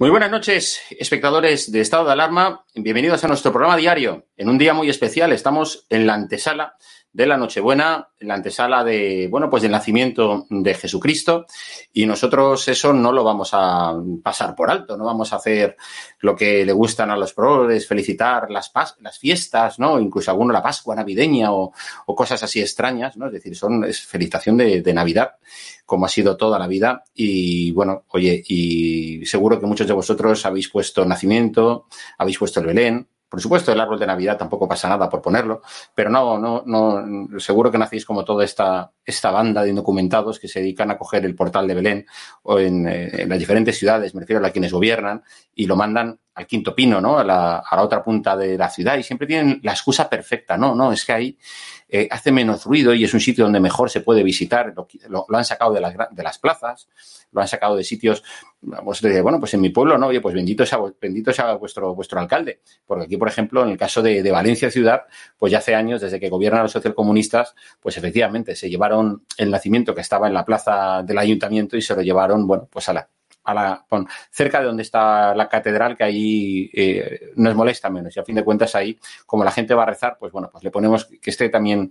Muy buenas noches, espectadores de Estado de Alarma. Bienvenidos a nuestro programa diario. En un día muy especial estamos en la antesala de la Nochebuena, en la antesala de, bueno, pues del nacimiento de Jesucristo. Y nosotros eso no lo vamos a pasar por alto, no vamos a hacer lo que le gustan a los progres, felicitar las, las fiestas, ¿no? Incluso alguno la Pascua navideña o, cosas así extrañas, ¿no? Es decir, son, es felicitación de, de Navidad como ha sido toda la vida. Y bueno, oye, y seguro que muchos de vosotros habéis puesto nacimiento, habéis puesto el Belén, por supuesto, el árbol de Navidad tampoco pasa nada por ponerlo, pero no, no, no, seguro que nacéis como toda esta, esta banda de indocumentados que se dedican a coger el portal de Belén o en, eh, las diferentes ciudades, me refiero a quienes gobiernan, y lo mandan al quinto pino, ¿no? A la, a la otra punta de la ciudad y siempre tienen la excusa perfecta, no, no, es que ahí eh, hace menos ruido y es un sitio donde mejor se puede visitar, lo, han sacado de las, de las plazas, lo han sacado de sitios, vamos decir, bueno, pues en mi pueblo, ¿no? Oye, pues bendito sea, bendito sea vuestro, vuestro alcalde, porque aquí, por ejemplo, en el caso de, de Valencia ciudad, pues ya hace años, desde que gobiernan los socialcomunistas, pues efectivamente se llevaron el nacimiento que estaba en la plaza del ayuntamiento y se lo llevaron, bueno, pues a la, la, cerca de donde está la catedral, que ahí eh, nos molesta menos. Y a fin de cuentas ahí, como la gente va a rezar, pues bueno, pues le ponemos que esté también,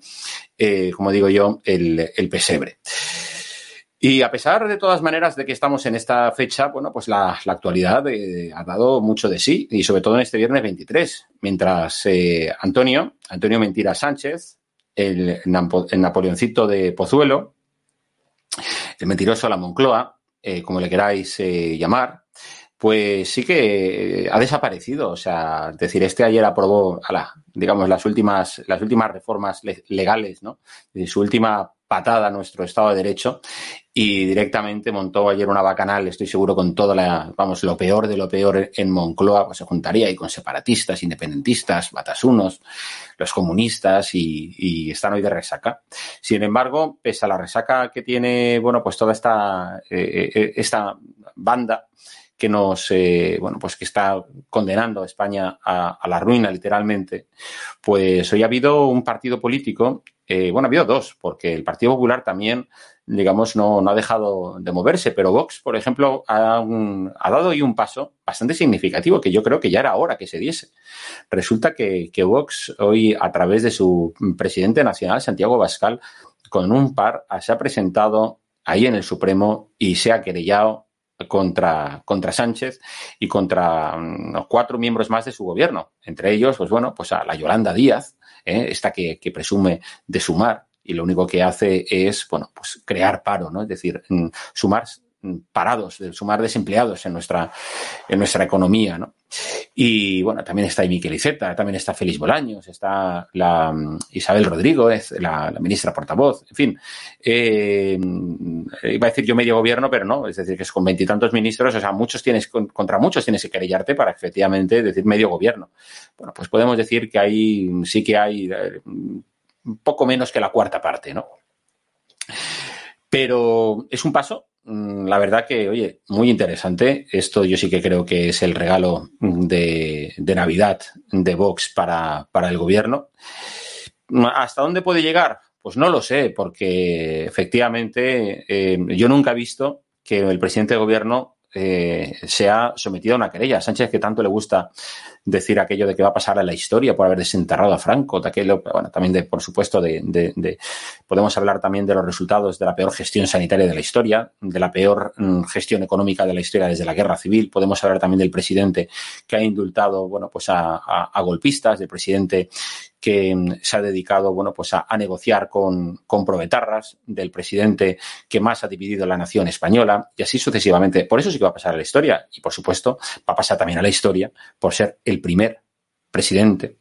eh, como digo yo, el, pesebre. Y a pesar de todas maneras de que estamos en esta fecha, bueno, pues la, actualidad eh, ha dado mucho de sí, y sobre todo en este viernes 23, mientras Antonio, Antonio Mentira Sánchez, el, el Napoleoncito de Pozuelo, el mentiroso la Moncloa, eh, como le queráis eh, llamar, pues sí que eh, ha desaparecido. O sea, es decir, este ayer aprobó, digamos, las últimas, las últimas reformas legales, ¿no? De su última patada a nuestro Estado de Derecho y directamente montó ayer una bacanal, estoy seguro, con toda la, vamos, lo peor de lo peor en Moncloa, pues se juntaría ahí con separatistas, independentistas, batasunos, los comunistas y, están hoy de resaca. Sin embargo, pese a la resaca que tiene, bueno, pues toda esta, esta banda, que nos, bueno, pues que está condenando a España a, la ruina, literalmente, pues hoy ha habido un partido político, eh, bueno, ha habido dos, porque el Partido Popular también, digamos, no, no ha dejado de moverse, pero Vox, por ejemplo, ha, ha, dado hoy un paso bastante significativo, que yo creo que ya era hora que se diese. Resulta que, que Vox hoy, a través de su presidente nacional, Santiago Bascal, con un par, se ha presentado ahí en el Supremo y se ha querellado contra, contra Sánchez y contra mm, cuatro miembros más de su gobierno. Entre ellos, pues bueno, pues a la Yolanda Díaz, ¿eh? esta que, que, presume de sumar y lo único que hace es, bueno, pues crear paro, ¿no? Es decir, mm, sumar parados, de sumar desempleados en nuestra, en nuestra economía, ¿no? Y bueno, también está Miquel Iceta, también está Félix Bolaños, está la mm, Isabel Rodríguez, la, ministra portavoz, en fin. Eh, iba a decir yo medio gobierno, pero no, es decir, que es con veintitantos ministros, o sea, muchos tienes, contra muchos tienes que querellarte para efectivamente decir medio gobierno. Bueno, pues podemos decir que hay, sí que hay eh, poco menos que la cuarta parte, ¿no? Pero es un paso, la verdad que, oye, muy interesante. Esto yo sí que creo que es el regalo de, Navidad de Vox para, el gobierno. ¿Hasta dónde puede llegar? Pues no lo sé, porque efectivamente eh, yo nunca he visto que el presidente de gobierno eh, se ha sometido a una querella. Sánchez, que tanto le gusta decir aquello de que va a pasar a la historia por haber desenterrado a Franco, de bueno, también de, por supuesto, de, podemos hablar también de los resultados de la peor gestión sanitaria de la historia, de la peor mm, gestión económica de la historia desde la guerra civil, podemos hablar también del presidente que ha indultado, bueno, pues a, golpistas, del presidente que mm, se ha dedicado bueno, pues a, negociar con, con provetarras, del presidente que más ha dividido la nación española y así sucesivamente. Por eso sí que va a pasar a la historia y, por supuesto, va a pasar también a la historia por ser el primer presidente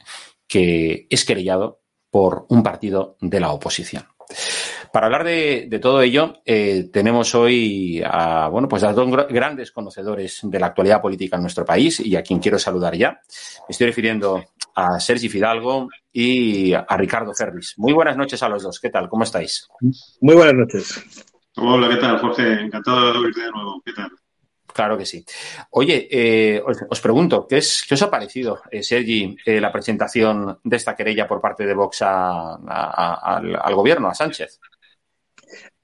que es querellado por un partido de la oposición. Para hablar de, todo ello, eh, tenemos hoy a, bueno, pues a dos grandes conocedores de la actualidad política en nuestro país y a quien quiero saludar ya. Me estoy refiriendo a Sergi Fidalgo y a Ricardo Ferris. Muy buenas noches a los dos. ¿Qué tal? ¿Cómo estáis? Muy buenas noches. Hola, ¿qué tal, Jorge? Encantado de oírte de nuevo. ¿Qué tal? Claro que sí. Oye, eh, os, pregunto, ¿qué, es, ¿qué os ha parecido, eh, Sergi, eh, la presentación de esta querella por parte de Vox al gobierno, a Sánchez?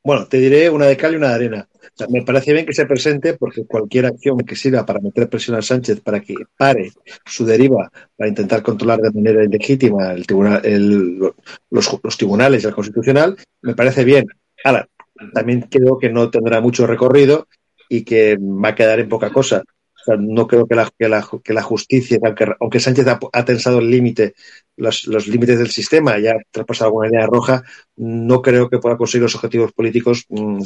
Bueno, te diré una de cal y una de arena. me parece bien que se presente porque cualquier acción que sirva para meter presión a Sánchez para que pare su deriva, para intentar controlar de manera ilegítima el tribunal, los, tribunales y el constitucional, me parece bien. Ahora, también creo que no tendrá mucho recorrido y que va a quedar en poca cosa no creo que la, que la, que la justicia, aunque, Sánchez ha, tensado el límite, los, límites del sistema, ya ha traspasado alguna línea roja, no creo que pueda conseguir los objetivos políticos mm,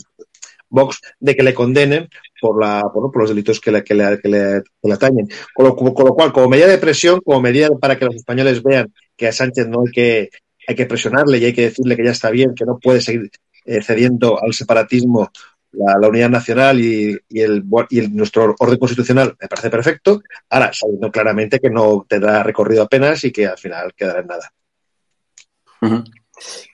Vox de que le condenen por, la, por, los delitos que le, que le, que le, atañen. Con lo, con lo, cual, como medida de presión, como medida para que los españoles vean que a Sánchez no hay que, hay que presionarle y hay que decirle que ya está bien, que no puede seguir eh, cediendo al separatismo la, unidad nacional y, el, y nuestro orden constitucional me parece perfecto. Ahora, sabiendo claramente que no tendrá recorrido apenas y que al final quedará en nada.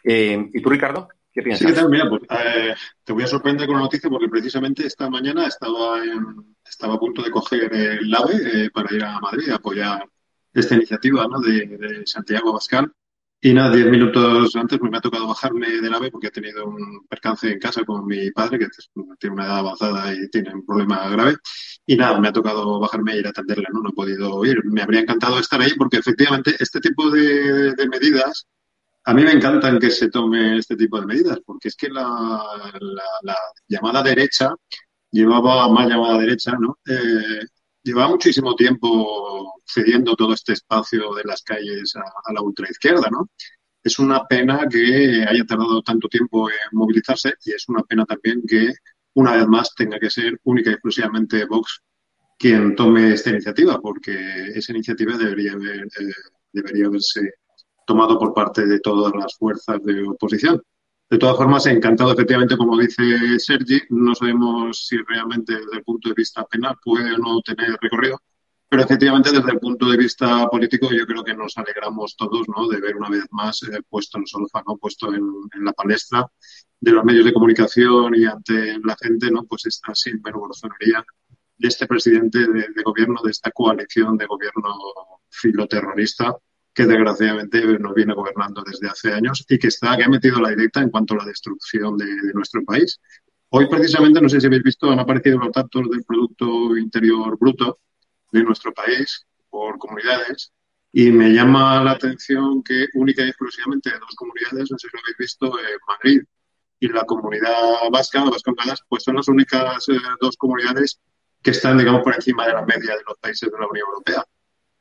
Eh, ¿Y tú, Ricardo? ¿Qué piensas? Sí, Mira, pues, eh, te voy a sorprender con una noticia porque precisamente esta mañana estaba, estaba a punto de coger el AVE eh, para ir a Madrid a apoyar esta iniciativa ¿no? de, de Santiago Abascal y nada, diez minutos antes me ha tocado bajarme del AVE porque he tenido un percance en casa con mi padre, que tiene una edad avanzada y tiene un problema grave. Y nada, me ha tocado bajarme e ir a atenderle, ¿no? No he podido ir. Me habría encantado estar ahí porque efectivamente este tipo de, medidas, a mí me encantan que se tome este tipo de medidas, porque es que la, la, llamada derecha llevaba más llamada derecha, ¿no? Eh, lleva muchísimo tiempo cediendo todo este espacio de las calles a, la ultraizquierda, ¿no? Es una pena que haya tardado tanto tiempo en movilizarse y es una pena también que una vez más tenga que ser única y exclusivamente Vox quien tome esta iniciativa, porque esa iniciativa debería, haber, eh, debería haberse tomado por parte de todas las fuerzas de oposición. De todas formas, encantado, efectivamente, como dice Sergi, no sabemos si realmente desde el punto de vista penal puede o no tener recorrido, pero efectivamente desde el punto de vista político yo creo que nos alegramos todos ¿no? de ver una vez más eh, puesto en el puesto en, la palestra de los medios de comunicación y ante la gente, ¿no? pues esta sinvergüenzonería de este presidente de, de, gobierno, de esta coalición de gobierno filoterrorista que desgraciadamente nos viene gobernando desde hace años y que está que ha metido la directa en cuanto a la destrucción de, nuestro país. Hoy precisamente, no sé si habéis visto, han aparecido los datos del Producto Interior Bruto de nuestro país por comunidades y me llama la atención que única y exclusivamente dos comunidades, no sé si lo habéis visto, eh, Madrid y la comunidad vasca, Vascongadas, pues son las únicas eh, dos comunidades que están, digamos, por encima de la media de los países de la Unión Europea.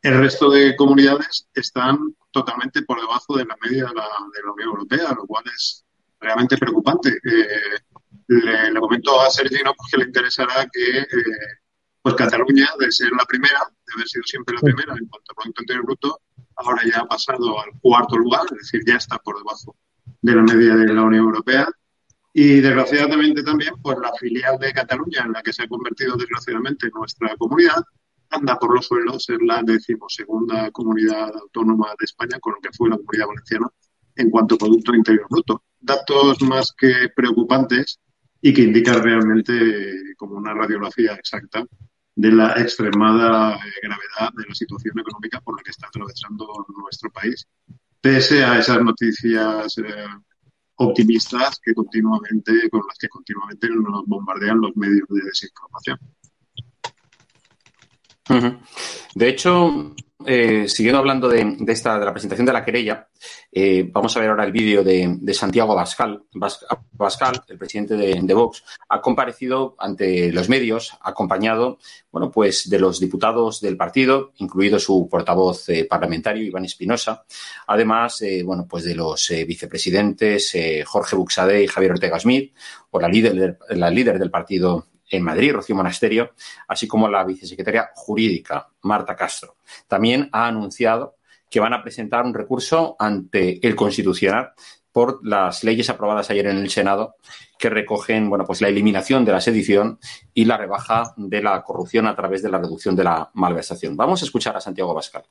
El resto de comunidades están totalmente por debajo de la media de la, Unión Europea, lo cual es realmente preocupante. Eh, le, comento a Sergio pues, que le interesará que eh, pues Cataluña, de ser la primera, de haber sido siempre la primera en cuanto a Producto Interior Bruto, ahora ya ha pasado al cuarto lugar, es decir, ya está por debajo de la media de la Unión Europea. Y desgraciadamente también, pues la filial de Cataluña, en la que se ha convertido desgraciadamente nuestra comunidad, anda por los suelos ser la decimosegunda comunidad autónoma de España, con lo que fue la comunidad valenciana, en cuanto a Producto Interior Bruto. Datos más que preocupantes y que indican realmente como una radiografía exacta de la extremada eh, gravedad de la situación económica por la que está atravesando nuestro país, pese a esas noticias eh, optimistas que continuamente, con las que continuamente nos bombardean los medios de desinformación. De hecho, eh, siguiendo hablando de, esta, de la presentación de la querella, eh, vamos a ver ahora el vídeo de, Santiago Bascal. Bascal, el presidente de, Vox, ha comparecido ante los medios, acompañado, bueno, pues de los diputados del partido, incluido su portavoz eh, parlamentario, Iván Espinosa, además, bueno, pues de los vicepresidentes Jorge Buxade y Javier Ortega Smith, o la líder, la líder del partido en Madrid, Rocío Monasterio, así como la vicesecretaria jurídica, Marta Castro. También ha anunciado que van a presentar un recurso ante el Constitucional por las leyes aprobadas ayer en el Senado que recogen bueno, pues la eliminación de la sedición y la rebaja de la corrupción a través de la reducción de la malversación. Vamos a escuchar a Santiago Bascal.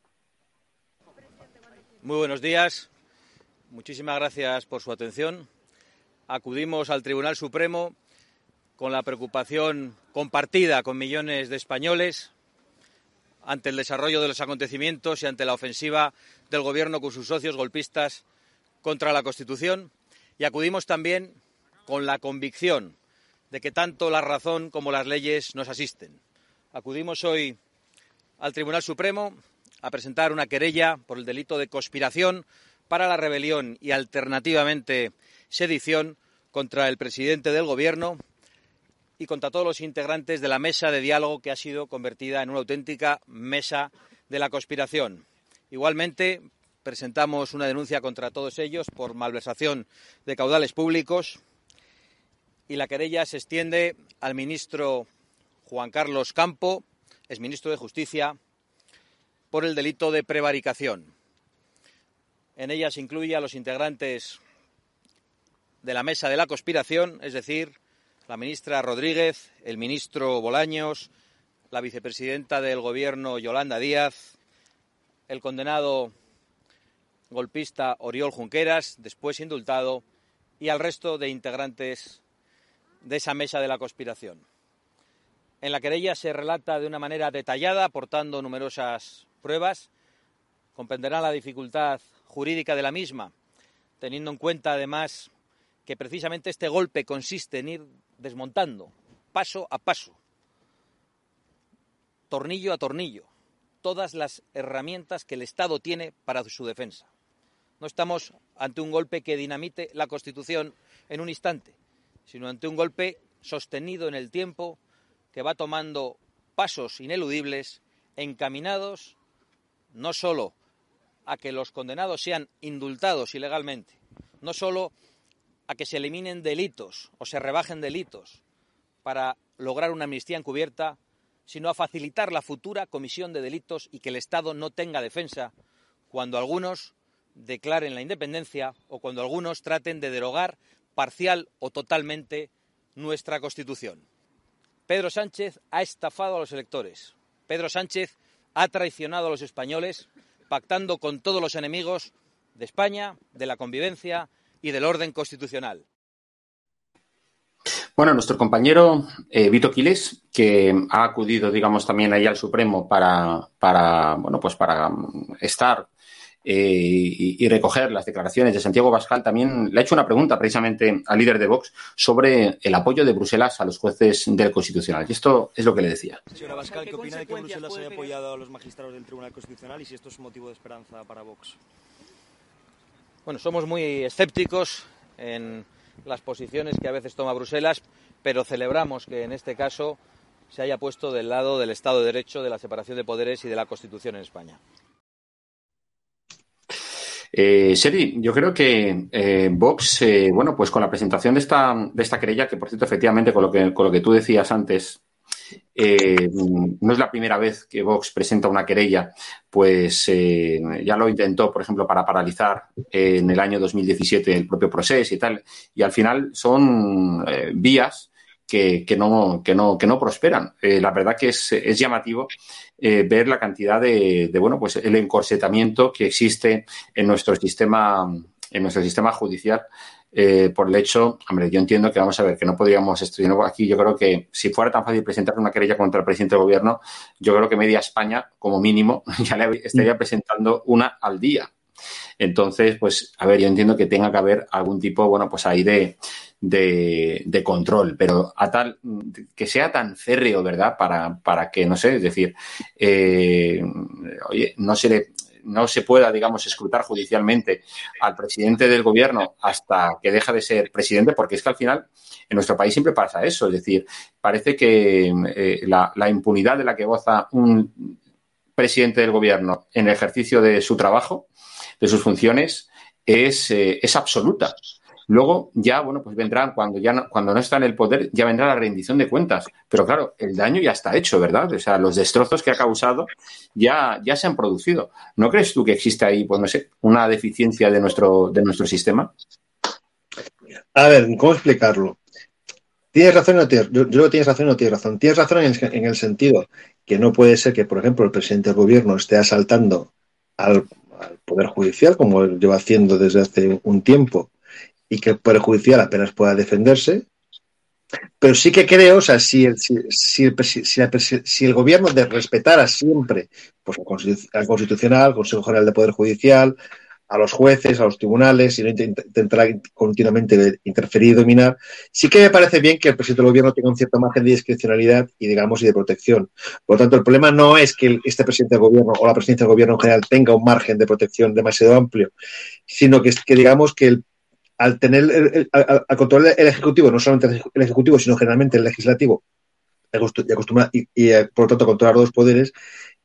Muy buenos días. Muchísimas gracias por su atención. Acudimos al Tribunal Supremo con la preocupación compartida con millones de españoles ante el desarrollo de los acontecimientos y ante la ofensiva del Gobierno con sus socios golpistas contra la Constitución. Y acudimos también con la convicción de que tanto la razón como las leyes nos asisten. Acudimos hoy al Tribunal Supremo a presentar una querella por el delito de conspiración para la rebelión y alternativamente sedición contra el presidente del Gobierno y contra todos los integrantes de la mesa de diálogo que ha sido convertida en una auténtica mesa de la conspiración. Igualmente, presentamos una denuncia contra todos ellos por malversación de caudales públicos y la querella se extiende al ministro Juan Carlos Campo, exministro de Justicia, por el delito de prevaricación. En ella se incluye a los integrantes de la mesa de la conspiración, es decir, la ministra Rodríguez, el ministro Bolaños, la vicepresidenta del Gobierno Yolanda Díaz, el condenado golpista Oriol Junqueras, después indultado, y al resto de integrantes de esa mesa de la conspiración. En la querella se relata de una manera detallada, aportando numerosas pruebas. Comprenderá la dificultad jurídica de la misma, teniendo en cuenta además que precisamente este golpe consiste en ir desmontando, paso a paso, tornillo a tornillo, todas las herramientas que el Estado tiene para su defensa. No estamos ante un golpe que dinamite la Constitución en un instante, sino ante un golpe sostenido en el tiempo que va tomando pasos ineludibles encaminados no solo a que los condenados sean indultados ilegalmente, no solo a que se eliminen delitos o se rebajen delitos para lograr una amnistía encubierta, sino a facilitar la futura comisión de delitos y que el Estado no tenga defensa cuando algunos declaren la independencia o cuando algunos traten de derogar parcial o totalmente nuestra Constitución. Pedro Sánchez ha estafado a los electores. Pedro Sánchez ha traicionado a los españoles pactando con todos los enemigos de España, de la convivencia y del orden constitucional. Bueno, nuestro compañero eh, Vito Quiles, que ha acudido, digamos, también ahí al Supremo para, para bueno, pues para mm, estar eh, y, recoger las declaraciones de Santiago Bascal, también le ha hecho una pregunta precisamente al líder de Vox sobre el apoyo de Bruselas a los jueces del Constitucional. Y esto es lo que le decía. Señora Bascal, ¿qué opina de que Bruselas haya apoyado a los magistrados del Tribunal Constitucional y si esto es motivo de esperanza para Vox? Bueno, somos muy escépticos en las posiciones que a veces toma Bruselas, pero celebramos que en este caso se haya puesto del lado del Estado de Derecho, de la separación de poderes y de la Constitución en España. Eh, yo creo que eh, Vox, eh, bueno, pues con la presentación de esta, de esta querella, que por cierto, efectivamente, con lo que, con lo que tú decías antes, eh, no es la primera vez que Vox presenta una querella, pues eh, ya lo intentó, por ejemplo, para paralizar en el año 2017 el propio proceso y tal. Y al final son eh, vías que, no, que, no, que no prosperan. La verdad que es, es llamativo ver la cantidad de, de, bueno, pues el encorsetamiento que existe en nuestro sistema, en nuestro sistema judicial eh, por el hecho, hombre, yo entiendo que vamos a ver, que no podríamos estudiar aquí. Yo creo que si fuera tan fácil presentar una querella contra el presidente del gobierno, yo creo que media España, como mínimo, ya le estaría presentando una al día. Entonces, pues, a ver, yo entiendo que tenga que haber algún tipo, bueno, pues ahí de, de, control, pero a tal, que sea tan férreo, ¿verdad? Para, para que, no sé, es decir, eh, oye, no se le, no se pueda, digamos, escrutar judicialmente al presidente del gobierno hasta que deja de ser presidente, porque es que al final en nuestro país siempre pasa eso. Es decir, parece que eh, la, impunidad de la que goza un presidente del gobierno en el ejercicio de su trabajo, de sus funciones, es, eh, es absoluta. Luego ya, bueno, pues vendrán, cuando ya no, cuando no está en el poder, ya vendrá la rendición de cuentas. Pero claro, el daño ya está hecho, ¿verdad? O sea, los destrozos que ha causado ya, ya se han producido. ¿No crees tú que existe ahí, pues no sé, una deficiencia de nuestro, de nuestro sistema? A ver, ¿cómo explicarlo? Tienes razón no tienes, yo, yo tienes razón no tienes razón. Tienes razón en el, en el, sentido que no puede ser que, por ejemplo, el presidente del gobierno esté asaltando al, al Poder Judicial, como lleva haciendo desde hace un tiempo, y que el Poder Judicial apenas pueda defenderse. Pero sí que creo, o sea, si el, si, si el, si el, gobierno de respetara siempre pues, al Constitucional, al Consejo General de Poder Judicial, a los jueces, a los tribunales, y no intentará continuamente interferir y dominar, sí que me parece bien que el presidente del gobierno tenga un cierto margen de discrecionalidad y, digamos, y de protección. Por lo tanto, el problema no es que este presidente del gobierno o la presidencia del gobierno en general tenga un margen de protección demasiado amplio, sino que, que digamos, que el al tener al, controlar el ejecutivo, no solamente el ejecutivo, sino generalmente el legislativo, y, acostumbra, y, y por lo tanto controlar los poderes,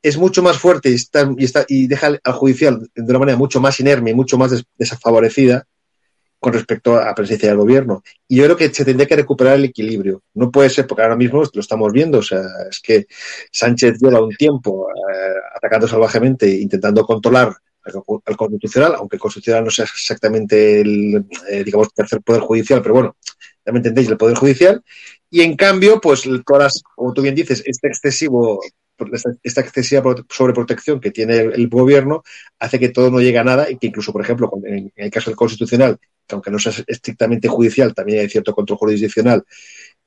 es mucho más fuerte y, está, y, está, y deja al judicial de una manera mucho más inerme y mucho más des, desfavorecida con respecto a la presencia del gobierno. Y yo creo que se tendría que recuperar el equilibrio. No puede ser, porque ahora mismo lo estamos viendo, o sea, es que Sánchez lleva un tiempo eh, atacando salvajemente, intentando controlar al constitucional, aunque el constitucional no sea exactamente el, eh, digamos, tercer poder judicial, pero bueno, ya me entendéis, el poder judicial, y en cambio, pues todas, como tú bien dices, este excesivo, esta, excesiva sobreprotección que tiene el, gobierno hace que todo no llegue a nada y que incluso, por ejemplo, en, el caso del constitucional, que aunque no sea estrictamente judicial, también hay cierto control jurisdiccional,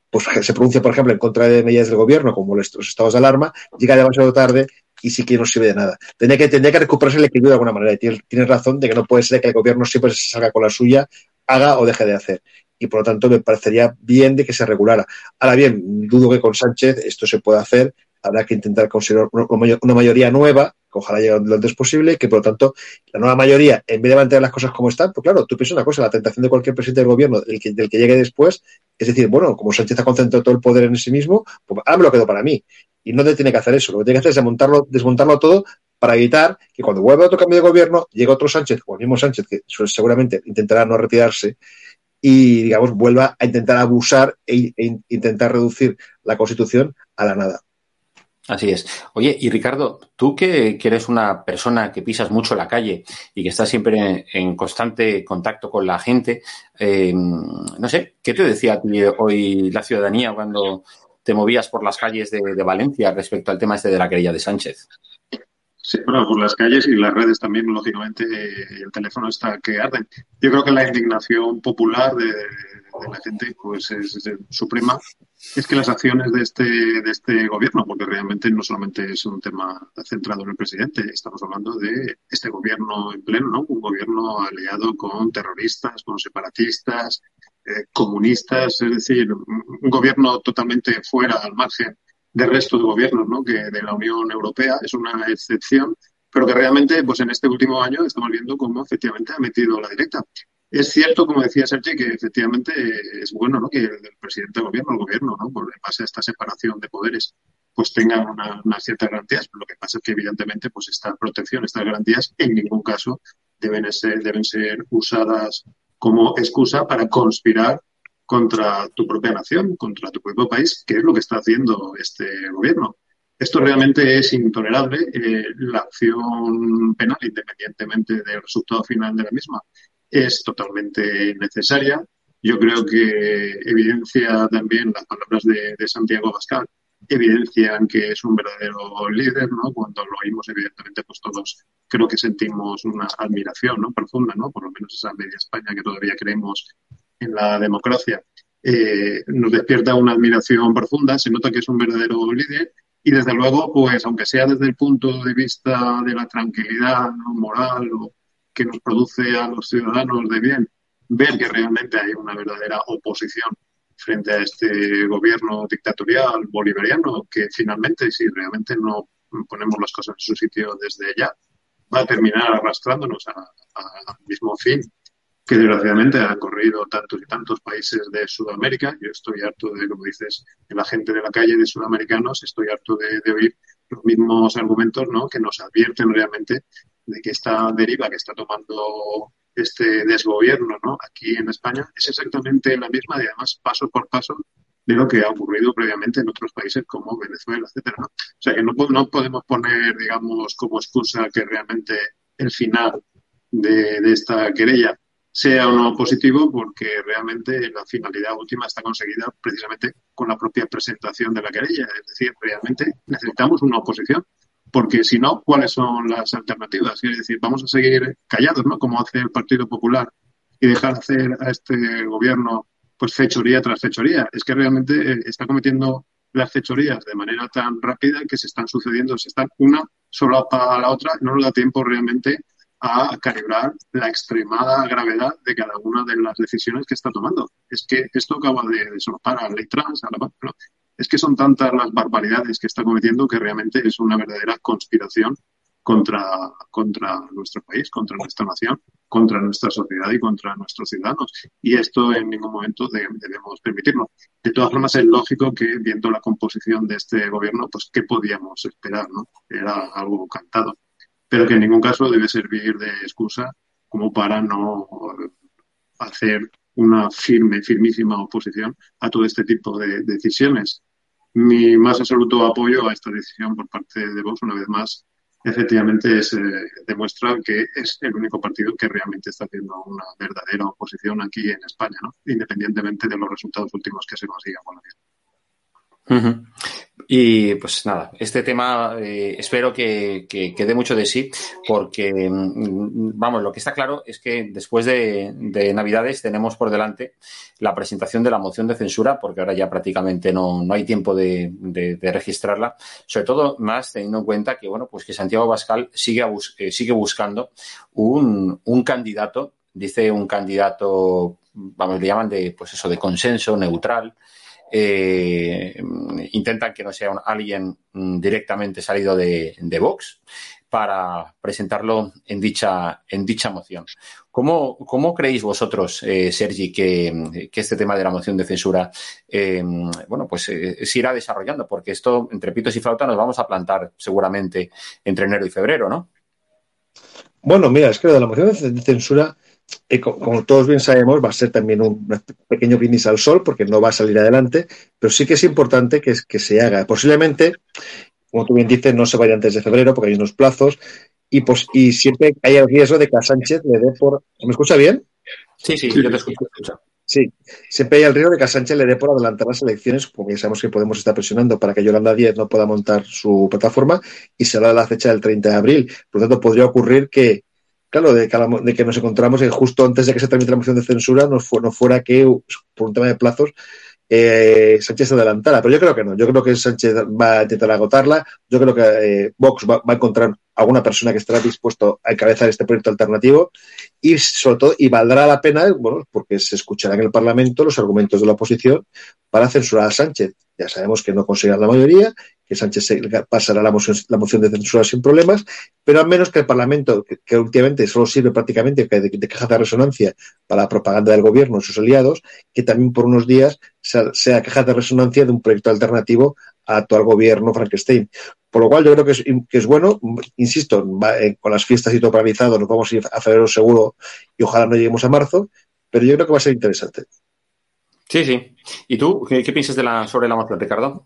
pues se pronuncia, por ejemplo, en contra de medidas del gobierno, como los estados de alarma, llega demasiado tarde y sí que no sirve de nada. Tendría que, tendría que recuperarse el equilibrio de alguna manera. Y tienes, razón de que no puede ser que el gobierno siempre se salga con la suya, haga o deje de hacer. Y por lo tanto me parecería bien de que se regulara. Ahora bien, dudo que con Sánchez esto se pueda hacer. Habrá que intentar conseguir una mayoría nueva, que ojalá llegue lo antes posible, que por lo tanto la nueva mayoría, en vez de mantener las cosas como están, pues claro, tú piensas una cosa, la tentación de cualquier presidente del gobierno, del que, del que llegue después, es decir, bueno, como Sánchez ha concentrado todo el poder en sí mismo, pues ahora me lo quedo para mí. Y no te tiene que hacer eso. Lo que tiene que hacer es desmontarlo, desmontarlo todo para evitar que cuando vuelva otro cambio de gobierno, llegue otro Sánchez, o el mismo Sánchez, que seguramente intentará no retirarse, y, digamos, vuelva a intentar abusar e, e intentar reducir la Constitución a la nada. Así es. Oye, y Ricardo, tú que, eres una persona que pisas mucho la calle y que estás siempre en, constante contacto con la gente, eh, no sé, ¿qué te decía hoy la ciudadanía cuando te movías por las calles de, de Valencia respecto al tema este de la querella de Sánchez? Sí, bueno, por las calles y las redes también, lógicamente, el teléfono está que arden. Yo creo que la indignación popular de, de la gente pues es, es, suprema es que las acciones de este de este gobierno porque realmente no solamente es un tema centrado en el presidente estamos hablando de este gobierno en pleno no un gobierno aliado con terroristas con separatistas comunistas es decir un gobierno totalmente fuera al margen del resto de gobiernos ¿no? que de la Unión Europea es una excepción pero que realmente pues en este último año estamos viendo cómo efectivamente ha metido la directa es cierto, como decía Sergio, que efectivamente es bueno ¿no? que el, presidente del gobierno, el gobierno, ¿no? por base a esta separación de poderes, pues tengan una, unas ciertas garantías. Lo que pasa es que, evidentemente, pues esta protección, estas garantías, en ningún caso deben ser, deben ser usadas como excusa para conspirar contra tu propia nación, contra tu propio país, que es lo que está haciendo este gobierno. Esto realmente es intolerable. Eh, la acción penal, independientemente del resultado final de la misma, es totalmente necesaria. Yo creo que evidencia también las palabras de, de Santiago Pascal, evidencian que es un verdadero líder, ¿no? Cuando lo oímos, evidentemente, pues todos creo que sentimos una admiración, ¿no? Profunda, ¿no? Por lo menos esa media España que todavía creemos en la democracia. Eh, nos despierta una admiración profunda, se nota que es un verdadero líder y desde luego, pues aunque sea desde el punto de vista de la tranquilidad moral o que nos produce a los ciudadanos de bien, ver que realmente hay una verdadera oposición frente a este gobierno dictatorial bolivariano que finalmente, si realmente no ponemos las cosas en su sitio desde ya, va a terminar arrastrándonos al mismo fin que desgraciadamente han corrido tantos y tantos países de Sudamérica. Yo estoy harto de, como dices, de la gente de la calle de sudamericanos, estoy harto de, oír los mismos argumentos ¿no? que nos advierten realmente de que esta deriva que está tomando este desgobierno ¿no? aquí en España es exactamente la misma y además paso por paso de lo que ha ocurrido previamente en otros países como Venezuela, etcétera. O sea que no, no podemos poner, digamos, como excusa que realmente el final de, de esta querella sea o no positivo, porque realmente la finalidad última está conseguida precisamente con la propia presentación de la querella. Es decir, realmente necesitamos una oposición porque si no, ¿cuáles son las alternativas? Es decir, vamos a seguir callados, ¿no? Como hace el Partido Popular y dejar hacer a este gobierno pues fechoría tras fechoría. Es que realmente eh, está cometiendo las fechorías de manera tan rápida que se están sucediendo, se están una sola para la otra, no nos da tiempo realmente a calibrar la extremada gravedad de cada una de las decisiones que está tomando. Es que esto acaba de, de a la ley trans, a la, es que son tantas las barbaridades que está cometiendo que realmente es una verdadera conspiración contra, contra nuestro país, contra nuestra nación, contra nuestra sociedad y contra nuestros ciudadanos. Y esto en ningún momento debemos permitirlo. De todas formas, es lógico que, viendo la composición de este gobierno, pues, ¿qué podíamos esperar? ¿no? Era algo cantado. Pero que en ningún caso debe servir de excusa como para no hacer una firme, firmísima oposición a todo este tipo de decisiones mi más absoluto apoyo a esta decisión por parte de Vox, una vez más, efectivamente se demuestra que es el único partido que realmente está haciendo una verdadera oposición aquí en España, ¿no? independientemente de los resultados últimos que se consigan con la y pues nada, este tema eh, espero que, que, dé mucho de sí, porque mm, vamos, lo que está claro es que después de, Navidades tenemos por delante la presentación de la moción de censura, porque ahora ya prácticamente no, no hay tiempo de, registrarla, sobre todo más teniendo en cuenta que bueno, pues que Santiago Bascal sigue, eh, sigue buscando un, un candidato, dice un candidato, vamos, le llaman de pues eso, de consenso, neutral eh, intentan que no sea alguien mm, directamente salido de, Vox para presentarlo en dicha, en dicha moción. ¿Cómo, cómo creéis vosotros, eh, Sergi, que, este tema de la moción de censura eh, bueno, pues, se irá desarrollando? Porque esto, entre pitos y flauta, nos vamos a plantar seguramente entre enero y febrero, ¿no? Bueno, mira, es que de la moción de censura como todos bien sabemos, va a ser también un pequeño brindis al sol porque no va a salir adelante, pero sí que es importante que, que se haga. Posiblemente, como tú bien dices, no se vaya antes de febrero porque hay unos plazos y, pues, y siempre hay el riesgo de que a Sánchez le dé por... ¿Me escucha bien? Sí, sí, yo te escucho. Sí, siempre hay el riesgo de que a Sánchez le dé por adelantar las elecciones, porque ya sabemos que Podemos estar presionando para que Yolanda Díez no pueda montar su plataforma y se da la fecha del 30 de abril. Por lo tanto, podría ocurrir que, claro, de que, nos encontramos en justo antes de que se tramite la moción de censura, no, fuera que, por un tema de plazos, eh, Sánchez se adelantara. Pero yo creo que no. Yo creo que Sánchez va a intentar agotarla. Yo creo que eh, Vox va, a encontrar alguna persona que estará dispuesto a encabezar este proyecto alternativo y, sobre todo, y valdrá la pena, bueno, porque se escucharán en el Parlamento los argumentos de la oposición para censurar a Sánchez. Ya sabemos que no conseguirán la mayoría, que Sánchez pasará la moción, de censura sin problemas, pero al menos que el Parlamento, que, últimamente solo sirve prácticamente de, de, caja de resonancia para la propaganda del gobierno y sus aliados, que también por unos días sea, caja de resonancia de un proyecto alternativo a actual gobierno Frankenstein. Por lo cual yo creo que es, bueno, insisto, eh, con las fiestas y todo paralizado, nos vamos a ir a febrero seguro y ojalá no lleguemos a marzo, pero yo creo que va a ser interesante. Sí, sí. ¿Y tú qué, piensas de la, sobre la moción, Ricardo?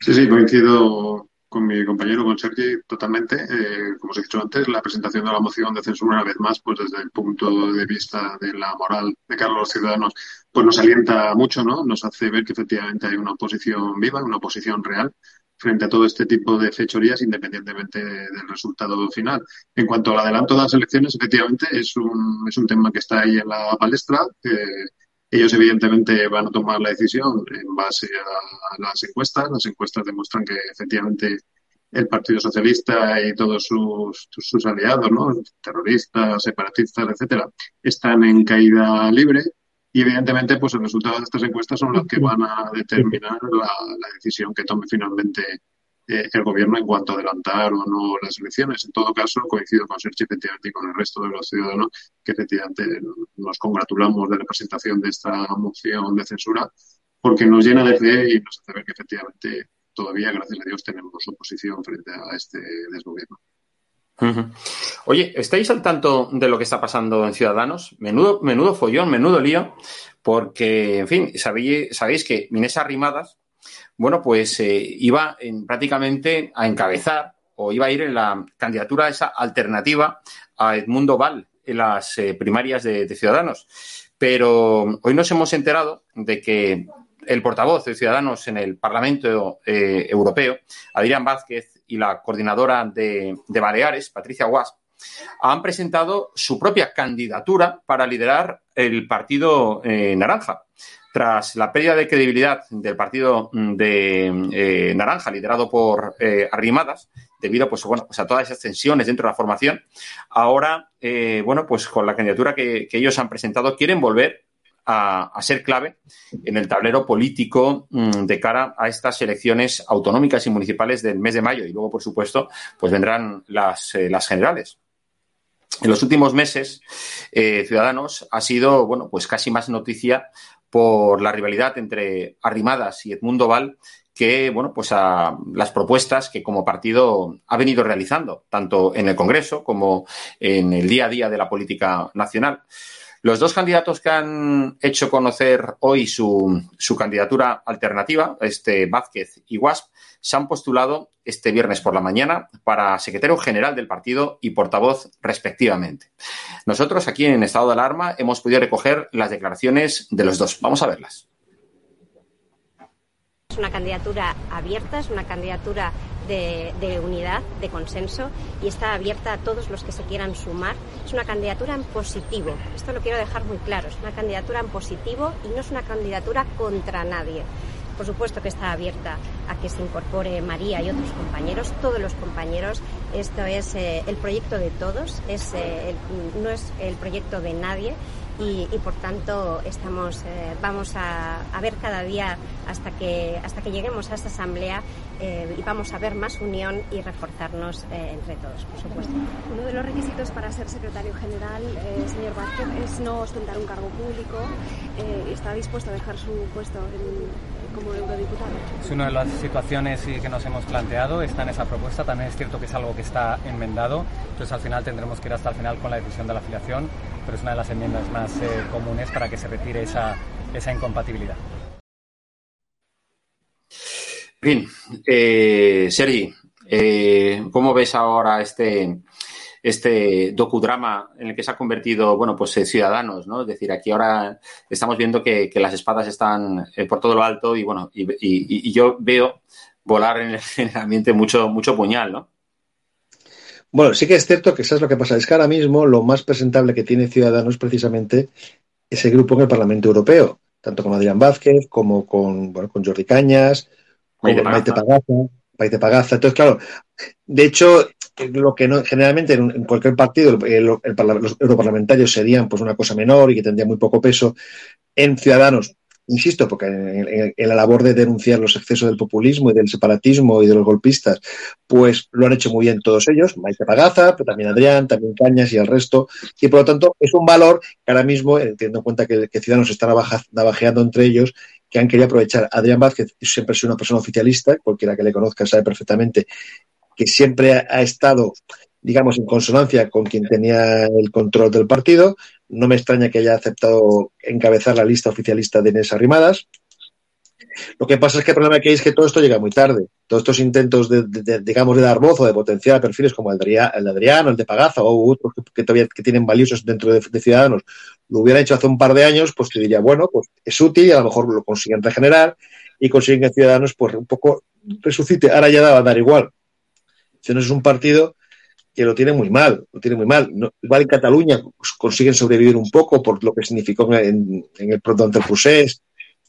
Sí, sí, coincido con mi compañero, con Sergi, totalmente. Eh, como os he dicho antes, la presentación de la moción de censura, una vez más, pues desde el punto de vista de la moral de Carlos Ciudadanos, pues nos alienta mucho, ¿no? Nos hace ver que efectivamente hay una oposición viva, una oposición real frente a todo este tipo de fechorías, independientemente del resultado final. En cuanto al adelanto de las elecciones, efectivamente, es un, es un tema que está ahí en la palestra. Ellos, evidentemente, van a tomar la decisión en base a las encuestas. Las encuestas demuestran que, efectivamente, el Partido Socialista y todos sus, sus aliados, ¿no? terroristas, separatistas, etcétera, están en caída libre. Y evidentemente, pues el resultado de estas encuestas son los que van a determinar la, decisión que tome finalmente el gobierno en cuanto a adelantar o no las elecciones. En todo caso, coincido con Sergio efectivamente y con el resto de los ciudadanos que efectivamente nos congratulamos de la presentación de esta moción de censura porque nos llena de fe y nos hace ver que efectivamente todavía, gracias a Dios, tenemos oposición frente a este desgobierno. Oye, ¿estáis al tanto de lo que está pasando en Ciudadanos? Menudo, menudo follón, menudo lío, porque, en fin, sabéis, sabéis que Minesa Rimadas, bueno, pues eh, iba en, prácticamente a encabezar o iba a ir en la candidatura esa alternativa a Edmundo Val en las eh, primarias de, Ciudadanos. Pero hoy nos hemos enterado de que el portavoz de Ciudadanos en el Parlamento eh, Europeo, Adrián Vázquez, y la coordinadora de, Baleares, Patricia Guas, han presentado su propia candidatura para liderar el Partido Naranja. Tras la pérdida de credibilidad del Partido mm, de eh, Naranja, liderado por eh, Arrimadas, debido pues, bueno, pues a todas esas tensiones dentro de la formación, ahora, bueno, pues con la candidatura que ellos han presentado, quieren volver a, ser clave en el tablero político mm, de cara a estas elecciones autonómicas y municipales del mes de mayo. Y luego, por supuesto, pues vendrán las, eh, las generales. En los últimos meses, eh, Ciudadanos ha sido, bueno, pues casi más noticia por la rivalidad entre Arrimadas y Edmundo Val que, bueno, pues a las propuestas que como partido ha venido realizando, tanto en el Congreso como en el día a día de la política nacional. Los dos candidatos que han hecho conocer hoy su, candidatura alternativa, este Vázquez y Wasp, se han postulado este viernes por la mañana para secretario general del partido y portavoz respectivamente. Nosotros aquí en estado de alarma hemos podido recoger las declaraciones de los dos. Vamos a verlas. Es una candidatura abierta, es una candidatura de, unidad, de consenso y está abierta a todos los que se quieran sumar. Es una candidatura en positivo, esto lo quiero dejar muy claro, es una candidatura en positivo y no es una candidatura contra nadie. Por supuesto que está abierta a que se incorpore María y otros compañeros, todos los compañeros. Esto es eh, el proyecto de todos, es, eh, no es el proyecto de nadie y, por tanto estamos, eh, vamos a, ver cada día hasta que, hasta que lleguemos a esta asamblea eh, y vamos a ver más unión y reforzarnos eh, entre todos, por supuesto. Uno de los requisitos para ser secretario general, señor Vázquez, es no ostentar un cargo público. ¿Está dispuesto a dejar su puesto como eurodiputado? Es una de las situaciones que nos hemos planteado, está en esa propuesta. También es cierto que es algo que está enmendado, entonces al final tendremos que ir hasta el final con la decisión de la afiliación pero es una de las enmiendas más eh, comunes para que se retire esa, esa incompatibilidad. Bien, eh, Sergi, eh, ¿cómo ves ahora este, este docudrama en el que se ha convertido, bueno, pues eh, Ciudadanos, ¿no? Es decir, aquí ahora estamos viendo que, las espadas están por todo lo alto y, bueno, y, yo veo volar en el, en el, ambiente mucho, mucho puñal, ¿no? Bueno, sí que es cierto que eso es lo que pasa. Es que ahora mismo lo más presentable que tiene Ciudadanos precisamente ese grupo en el Parlamento Europeo, tanto con Adrián Vázquez como con, bueno, con Jordi Cañas, con Maite Pagaza. Maite Pagaza. Entonces, claro, de hecho, lo que no, generalmente en, cualquier partido los europarlamentarios serían pues una cosa menor y que tendría muy poco peso. En Ciudadanos insisto, porque en, la labor de denunciar los excesos del populismo y del separatismo y de los golpistas, pues lo han hecho muy bien todos ellos, Maite Pagaza, pero también Adrián, también Cañas y el resto, y por lo tanto es un valor que ahora mismo, eh, teniendo en cuenta que, Ciudadanos está navajeando entre ellos, que han querido aprovechar. Adrián Vázquez siempre sido una persona oficialista, cualquiera que le conozca sabe perfectamente que siempre ha estado, digamos, en consonancia con quien tenía el control del partido. No me extraña que haya aceptado encabezar la lista oficialista de Inés Arrimadas. Lo que pasa es que el problema que hay es que todo esto llega muy tarde. Todos estos intentos de, digamos, de dar voz o de potenciar perfiles como el de, Adriano, el de Pagaza o otros que, todavía que tienen valiosos dentro de, Ciudadanos, lo hubieran hecho hace un par de años, pues te diría, bueno, pues es útil y a lo mejor lo consiguen regenerar y consiguen que Ciudadanos pues un poco resucite. Ahora ya va a dar igual. Es un partido que lo tiene muy mal, lo tiene muy mal. igual en Cataluña consiguen sobrevivir un poco por lo que significó en, el pronto ante el Pusés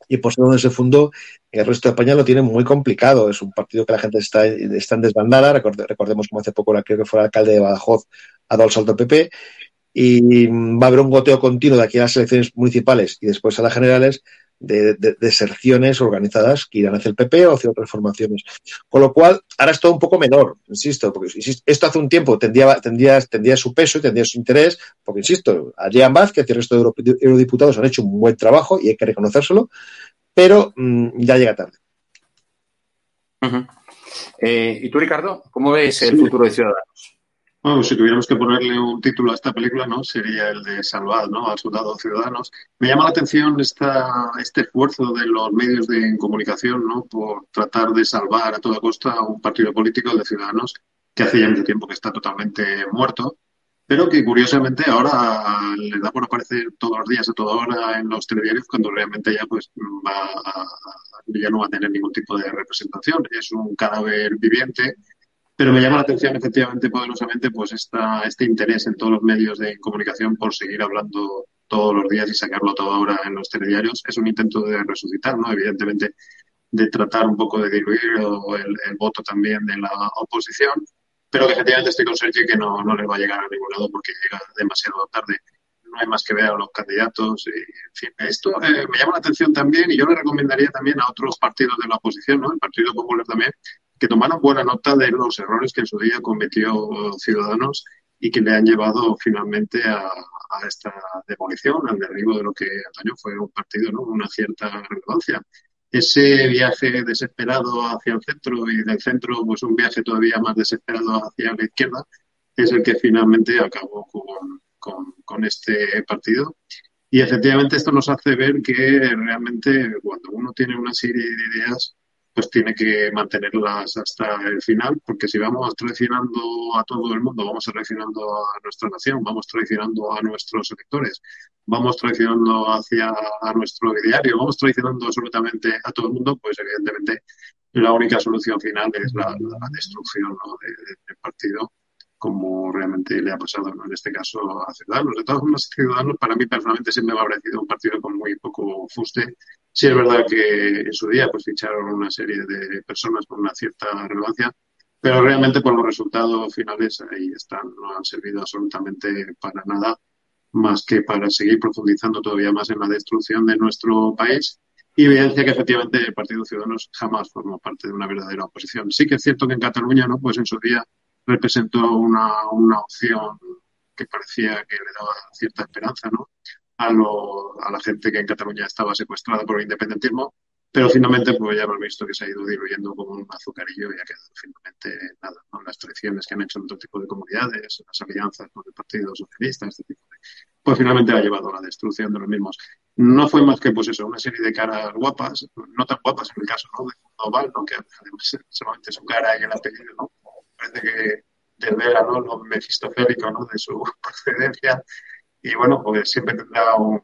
y por ser donde se fundó, el resto de España lo tiene muy complicado. Es un partido que la gente está, está en desbandada. recordemos como hace poco creo que fue el alcalde de Badajoz el salto al PP y va a haber un goteo continuo de aquí a las elecciones municipales y después a las generales de, deserciones organizadas que irán hacia el PP o hacia otras formaciones. Con lo cual, ahora es todo un poco menor, insisto, porque esto hace un tiempo tendría, tendría, tendría su peso y tendría su interés, porque insisto, Adrián Vázquez y el resto de eurodiputados han hecho un buen trabajo y hay que reconocérselo, pero mm, ya llega tarde. Eh, ¿Y tú, Ricardo, cómo ves el futuro de Ciudadanos? Bueno, si tuviéramos que ponerle un título a esta película, ¿no? Sería el de Salvar, ¿no? Al soldado ciudadanos. Me llama la atención esta, este esfuerzo de los medios de comunicación, ¿no? Por tratar de salvar a toda costa a un partido político de ciudadanos que hace ya mucho tiempo que está totalmente muerto, pero que curiosamente ahora le da por aparecer todos los días, a toda hora en los telediarios, cuando realmente ya pues va ya no va a tener ningún tipo de representación. Es un cadáver viviente pero me llama la atención efectivamente poderosamente pues esta, este interés en todos los medios de comunicación por seguir hablando todos los días y sacarlo todo ahora en los telediarios. Es un intento de resucitar, ¿no? Evidentemente de tratar un poco de diluir el, el voto también de la oposición, pero que efectivamente estoy con Sergio que no, no le va a llegar a ningún lado porque llega demasiado tarde. No hay más que ver a los candidatos. Esto eh, me llama la atención también y yo le recomendaría también a otros partidos de la oposición, ¿no? El Partido Popular también, que tomaron buena nota de los errores que en su día cometió Ciudadanos y que le han llevado finalmente a, esta demolición, al derribo de lo que antaño fue un partido, ¿no? Una cierta relevancia. Ese viaje desesperado hacia el centro y del centro, pues un viaje todavía más desesperado hacia la izquierda, es el que finalmente acabó con, con, con este partido. Y efectivamente esto nos hace ver que realmente cuando uno tiene una serie de ideas, pues tiene que mantenerlas hasta el final, porque si vamos traicionando a todo el mundo, vamos traicionando a nuestra nación, vamos traicionando a nuestros electores, vamos traicionando hacia a nuestro ideario, vamos traicionando absolutamente a todo el mundo, pues evidentemente la única solución final es la, destrucción del partido como realmente le ha pasado en este caso a Ciudadanos. De todos los Ciudadanos para mí personalmente siempre me ha parecido un partido con muy poco fuste. Sí es verdad que en su día pues ficharon una serie de personas con una cierta relevancia, pero realmente por los resultados finales ahí están, no han servido absolutamente para nada más que para seguir profundizando todavía más en la destrucción de nuestro país y evidencia que efectivamente el Partido Ciudadanos jamás formó parte de una verdadera oposición. Sí que es cierto que en Cataluña, ¿no? Pues en su día representó una, una opción que parecía que le daba cierta esperanza ¿no? A, lo, a la gente que en Cataluña estaba secuestrada por el independentismo, pero finalmente pues ya hemos visto que se ha ido diluyendo como un azucarillo y ha quedado finalmente nada, ¿no? las traiciones que han hecho en otro tipo de comunidades, las alianzas con el Partido Socialista, este tipo de... Pues finalmente ha llevado a la destrucción de los mismos. No fue más que pues eso, una serie de caras guapas, no tan guapas en el caso ¿no? de Oval, ¿no? que además solamente su cara y el apellido, ¿no? parece que desvela ¿no? lo mefistofélico ¿no? de su procedencia y bueno, pues siempre tendrá un,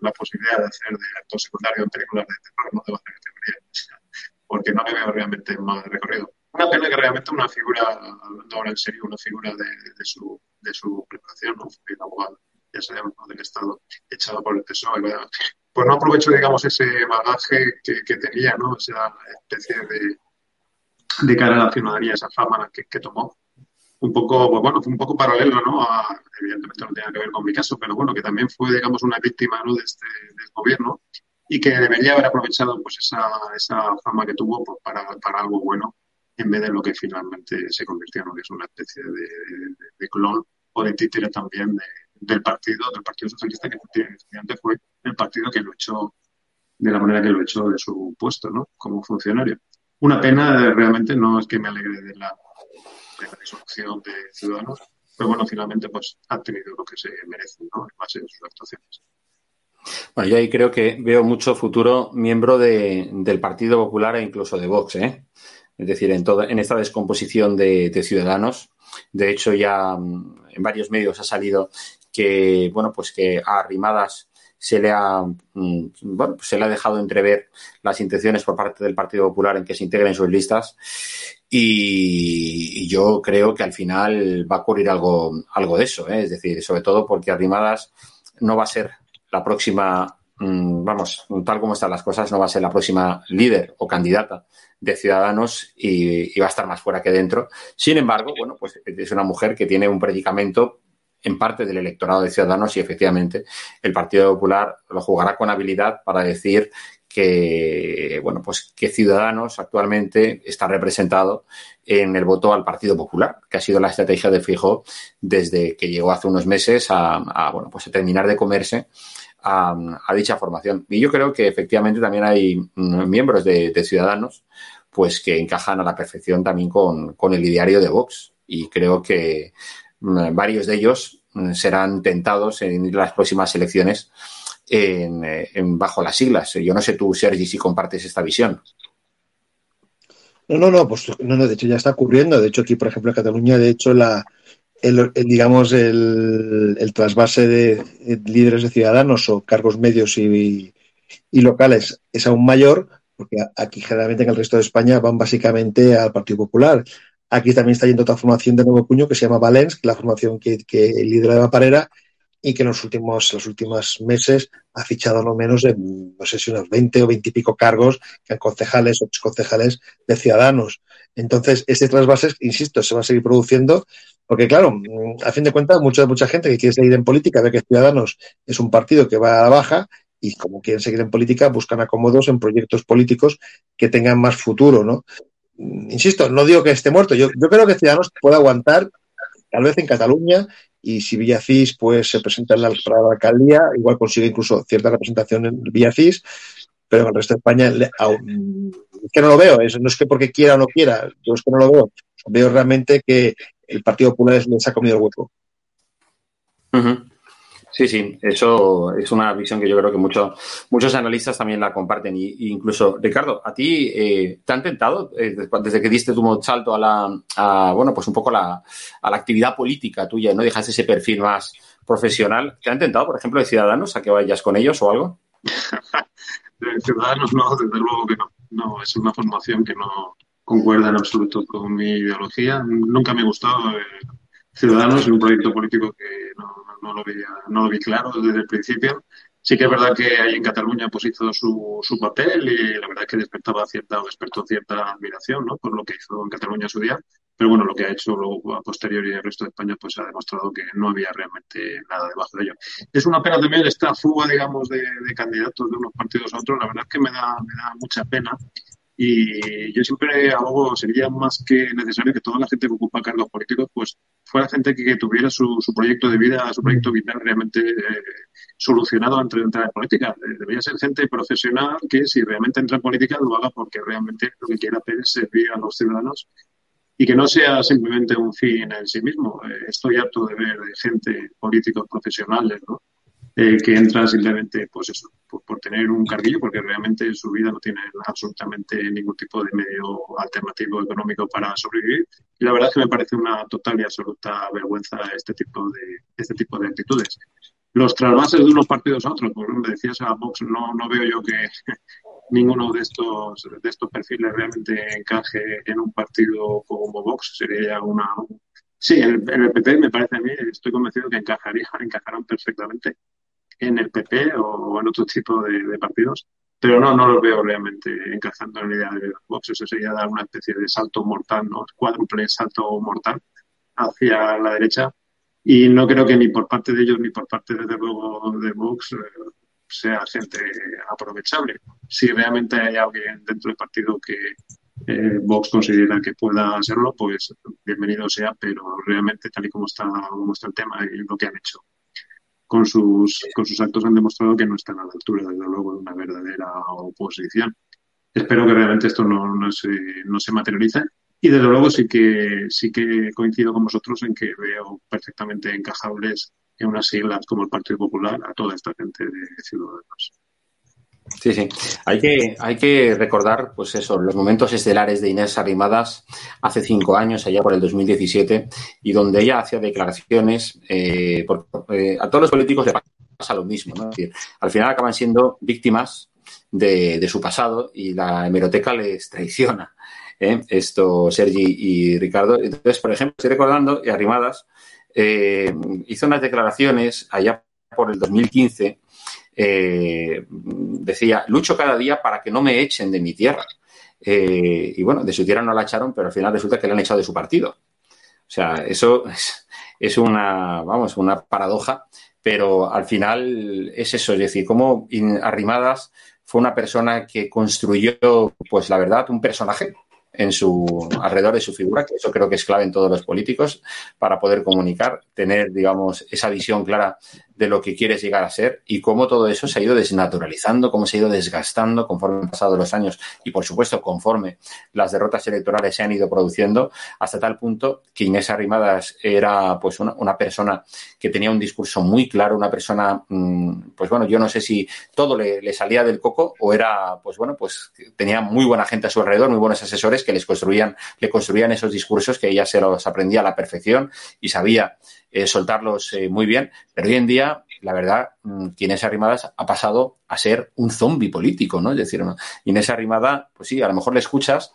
la posibilidad de hacer de actor secundario en películas de terror, no de categoría, porque no le veo realmente más recorrido. Una pena que realmente una figura, hablando ahora en serio, una figura de, su, de su preparación, ¿no? Fue abogado, ya sabemos, del Estado, echado por el Tesoro, pues no aprovecho, digamos, ese bagaje que, que tenía, ¿no? Esa especie de, de cara a la ciudadanía, esa fama que, que tomó. Un poco, pues bueno, fue un poco paralelo, ¿no? Evidentemente no tiene que ver con mi caso, pero bueno, que también fue, digamos, una víctima ¿no? de este del gobierno y que debería haber aprovechado pues esa, esa fama que tuvo pues, para, para algo bueno en vez de lo que finalmente se convirtió en que es una especie de, de, clon o de títere también del partido, del Partido Socialista, que efectivamente fue el partido que lo echó de la manera que lo echó de su puesto, ¿no? Como funcionario. una pena, realmente no es que me alegre de la, de la disolución de Ciudadanos, pero bueno, finalmente pues han tenido lo que se merecen ¿no? en base a sus actuaciones. Bueno, yo ahí creo que veo mucho futuro miembro de, del Partido Popular e incluso de Vox, ¿eh? Es decir, en, toda, en esta descomposición de, de Ciudadanos. De hecho, ya mm, en varios medios ha salido que, bueno, pues que a Arrimadas se le ha, mm, bueno, pues se le ha dejado entrever las intenciones por parte del Partido Popular en que se integren sus listas y, yo creo que al final va a ocurrir algo, algo de eso, ¿eh? es decir, sobre todo porque Arrimadas no va a ser la próxima, mm, vamos, tal como están las cosas, no va a ser la próxima líder o candidata de Ciudadanos y, y, va a estar más fuera que dentro. Sin embargo, bueno, pues es una mujer que tiene un predicamento en parte del electorado de Ciudadanos y efectivamente el Partido Popular lo jugará con habilidad para decir que bueno pues que Ciudadanos actualmente está representado en el voto al Partido Popular, que ha sido la estrategia de Fijo desde que llegó hace unos meses a, bueno pues a terminar de comerse a, dicha formación. Y yo creo que efectivamente también hay miembros de, Ciudadanos pues que encajan a la perfección también con, con el ideario de Vox. Y creo que Mm, varios de ellos mm, serán tentados en las próximas elecciones en, eh, en, bajo las siglas. Yo no sé tú, Sergi, si compartes esta visión. No, no, no, pues no, no, de hecho ya está ocurriendo. De hecho, aquí, por ejemplo, en Cataluña, de hecho, la, el, digamos, el, el, trasvase de líderes de ciudadanos o cargos medios y, y, locales es aún mayor, porque aquí generalmente en el resto de España van básicamente al Partido Popular. Aquí también está yendo otra formación de nuevo cuño que se llama Valens, la formación que, que lidera de Parera y que en los últimos, los últimos meses ha fichado no menos de, no sé si unos 20 o 20 y pico cargos, que concejales o concejales de ciudadanos. Entonces, este trasvase, insisto, se va a seguir produciendo, porque claro, a fin de cuentas, mucha, mucha gente que quiere seguir en política ve que Ciudadanos es un partido que va a la baja y como quieren seguir en política, buscan acomodos en proyectos políticos que tengan más futuro, ¿no? Insisto, no digo que esté muerto. Yo, yo creo que Ciudadanos puede aguantar, tal vez en Cataluña, y si Villacís pues, se presenta en la, alcaldía, igual consigue incluso cierta representación en Villacís, pero en el resto de España aún, que no lo veo. Es, no es que porque quiera o no quiera, yo es que no lo veo. Veo realmente que el Partido Popular les ha comido el hueco. Uh. Sí, sí, eso es una visión que yo creo que mucho, muchos analistas también la comparten. Y, incluso, Ricardo, ¿a ti eh, te han tentado, eh, desde que diste tu salto a la, a, bueno, pues un poco la, a la actividad política tuya, no dejaste ese perfil más profesional, ¿te han tentado, por ejemplo, de Ciudadanos a que vayas con ellos o algo? de Ciudadanos no, desde luego que no. No, es una formación que no concuerda en absoluto con mi ideología. Nunca me ha gustado. Eh, Ciudadanos es un proyecto político que no, lo veía, no lo vi claro desde el principio. Sí que es verdad que ahí en Cataluña pues hizo su, su papel y la verdad es que despertaba cierta o despertó cierta admiración ¿no? por lo que hizo en Cataluña su día. Pero bueno, lo que ha hecho luego a posteriori el resto de España pues ha demostrado que no había realmente nada debajo de ello. Es una pena también esta fuga, digamos, de, de candidatos de unos partidos a otros. La verdad es que me da, me da mucha pena y yo siempre hago, sería más que necesario que toda la gente que ocupa cargos políticos, pues fuera gente que, que tuviera su, su, proyecto de vida, su proyecto vital realmente eh, solucionado antes de entrar en política. Eh, debería ser gente profesional que si realmente entra en política lo haga porque realmente lo que quiera hacer es servir a los ciudadanos y que no sea simplemente un fin en sí mismo. Eh, estoy harto de ver gente, políticos profesionales, ¿no? Eh, que entra simplemente, pues eso, por, tener un carguillo, porque realmente en su vida no tiene absolutamente ningún tipo de medio alternativo económico para sobrevivir. Y la verdad es que me parece una total y absoluta vergüenza este tipo de, este tipo de actitudes. Los trasvases de unos partidos a otros, por ejemplo, decías a Vox, no, no veo yo que ninguno de estos, de estos perfiles realmente encaje en un partido como Vox. Sería una, Sí, en el, el, PP me parece a mí, estoy convencido que encajaría, encajarán perfectamente en el PP o en otro tipo de, de partidos, pero no, no los veo realmente encajando en la idea de Vox. Eso sería dar una especie de salto mortal, ¿no? cuádruple salto mortal hacia la derecha. Y no creo que ni por parte de ellos ni por parte, desde luego, de Vox eh, sea gente aprovechable. Si realmente hay alguien dentro del partido que eh, Vox considera que pueda hacerlo, pues bienvenido sea, pero realmente tal y como está, como está el tema y lo que han hecho con sus, con sus actos han demostrado que no están a la altura, desde luego, de una verdadera oposición. espero que realmente esto no, no, se, no se materialice. Y desde luego sí que, sí que coincido con vosotros en que veo perfectamente encajables en unas siglas como el Partido Popular a toda esta gente de ciudadanos. Sí, sí. Hay que, hay que recordar, pues eso, los momentos estelares de Inés Arrimadas hace cinco años, allá por el 2017, y donde ella hacía declaraciones, eh, eh, a todos los políticos le pasa lo mismo, ¿no? al final acaban siendo víctimas de, su pasado y la hemeroteca les traiciona. ¿eh? Esto, Sergi y Ricardo. Entonces, por ejemplo, estoy recordando, y Arrimadas hizo unas declaraciones allá por el 2015 eh, decía, lucho cada día para que no me echen de mi tierra. Eh, y bueno, de su tierra no la echaron, pero al final resulta que le han echado de su partido. O sea, eso es, una, vamos, una paradoja, pero al final es eso, es decir, como Arrimadas fue una persona que construyó, pues la verdad, un personaje en su alrededor de su figura, que eso creo que es clave en todos los políticos para poder comunicar, tener, digamos, esa visión clara de lo que quieres llegar a ser y cómo todo eso se ha ido desnaturalizando, cómo se ha ido desgastando conforme han pasado los años y, por supuesto, conforme las derrotas electorales se han ido produciendo, hasta tal punto que Inés Arrimadas era pues una, una persona que tenía un discurso muy claro, una persona, mm, pues bueno, yo no sé si todo le, le, salía del coco o era, pues bueno, pues tenía muy buena gente a su alrededor, muy buenos asesores que les construían, le construían esos discursos que ella se los aprendía a la perfección y sabía eh, soltarlos eh, muy bien, pero hoy en día, la verdad, mm, Inés Arrimadas ha pasado a ser un zombie político, ¿no? Es decir, Inés Arrimada, pues sí, a lo mejor le escuchas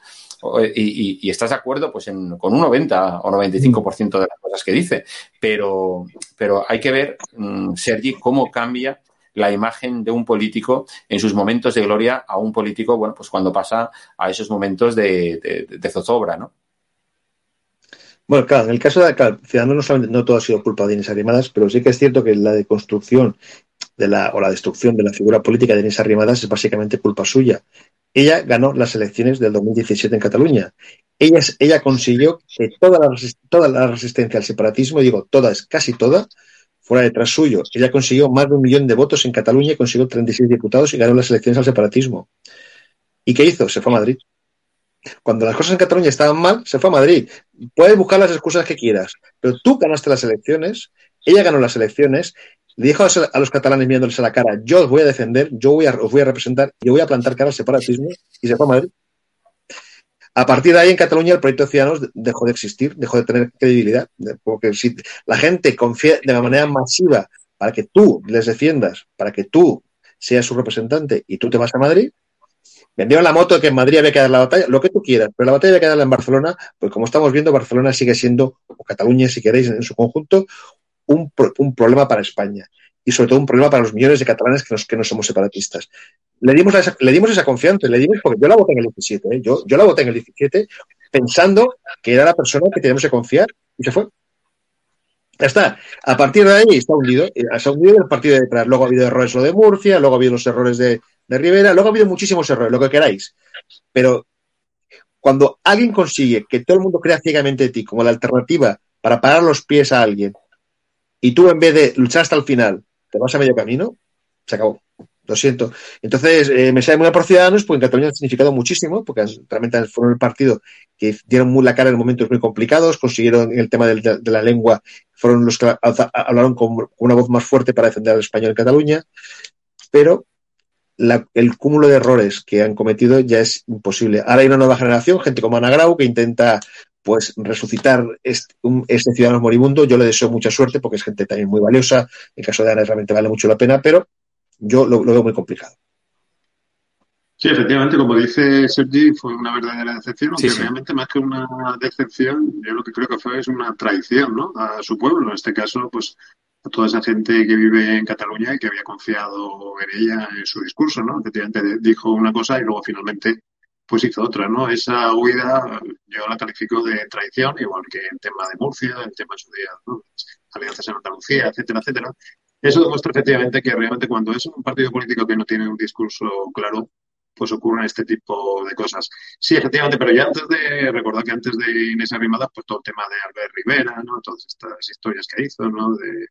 eh, y, estás de acuerdo pues con un 90 o 95% de las cosas que dice, pero, pero hay que ver, mm, Sergi, cómo cambia la imagen de un político en sus momentos de gloria a un político, bueno, pues cuando pasa a esos momentos de, de zozobra, ¿no? Bueno, claro, en el caso de claro, Ciudadanos no, no todo ha sido culpa de Inés Arrimadas, pero sí que es cierto que la deconstrucción de la, o la destrucción de la figura política de Inés Arrimadas es básicamente culpa suya. Ella ganó las elecciones del 2017 en Cataluña. Ella, consiguió que toda la, resistencia al separatismo, digo toda, es casi toda, fuera detrás suyo. Ella consiguió más de un millón de votos en Cataluña consiguió 36 diputados y ganó las elecciones al separatismo. ¿Y qué hizo? Se fue a Madrid. Cuando las cosas en Cataluña estaban mal, se fue a Madrid. Puedes buscar las excusas que quieras, pero tú ganaste las elecciones, ella ganó las elecciones, le dijo a los catalanes mirándoles a la cara, yo os voy a defender, yo voy a, os voy a representar, yo voy a plantar cara al separatismo, y se fue a Madrid. A partir de ahí, en Cataluña, el proyecto de Ciudadanos dejó de existir, dejó de tener credibilidad, porque si la gente confía de manera masiva para que tú les defiendas, para que tú seas su representante y tú te vas a Madrid, Vendieron la moto que en Madrid había que dar la batalla, lo que tú quieras, pero la batalla había que darla en Barcelona, pues como estamos viendo, Barcelona sigue siendo, o Cataluña, si queréis, en su conjunto, un, problema para España. Y sobre todo un problema para los millones de catalanes que, que no somos separatistas. Le dimos, esa, le dimos esa confianza, le dimos porque yo la voté en el 17, ¿eh? yo, yo la voté en el 17 pensando que era la persona que teníamos que confiar y se fue. Ya está. A partir de ahí está hundido. Eh, se ha hundido el partido de detrás. Luego ha habido errores lo de Murcia, luego ha habido los errores de, de Rivera. Luego ha habido muchísimos errores, lo que queráis. Pero cuando alguien consigue que todo el mundo crea ciegamente de ti como la alternativa para parar los pies a alguien y tú en vez de luchar hasta el final te vas a medio camino, se acabó. Lo siento. Entonces, eh, me sale muy por Ciudadanos, porque en Cataluña ha significado muchísimo, porque realmente fueron el partido que dieron muy la cara en momentos muy complicados, consiguieron el tema de, la lengua, fueron los que hablaron con, una voz más fuerte para defender al español en Cataluña, pero el cúmulo de errores que han cometido ya es imposible. Ahora hay una nueva generación, gente como Ana Grau, que intenta pues resucitar este, este, ciudadano moribundo. Yo le deseo mucha suerte porque es gente también muy valiosa. En caso de Ana realmente vale mucho la pena, pero yo lo, veo muy complicado. Sí, efectivamente, como dice Sergi, fue una verdadera decepción, aunque realmente más que una decepción, yo lo que creo que fue es una traición ¿no? a su pueblo. En este caso, pues a toda esa gente que vive en Cataluña y que había confiado en ella en su discurso, ¿no? Efectivamente dijo una cosa y luego finalmente pues hizo otra, ¿no? Esa huida yo la califico de traición, igual que el tema de Murcia, el tema de su día, ¿no? alianzas en Andalucía, etcétera, etcétera. Eso demuestra efectivamente que realmente cuando es un partido político que no tiene un discurso claro, pues ocurren este tipo de cosas. Sí, efectivamente, pero ya antes de, recordar que antes de Inés Arrimadas, pues todo el tema de Albert Rivera, ¿no? Todas estas historias que hizo, ¿no? De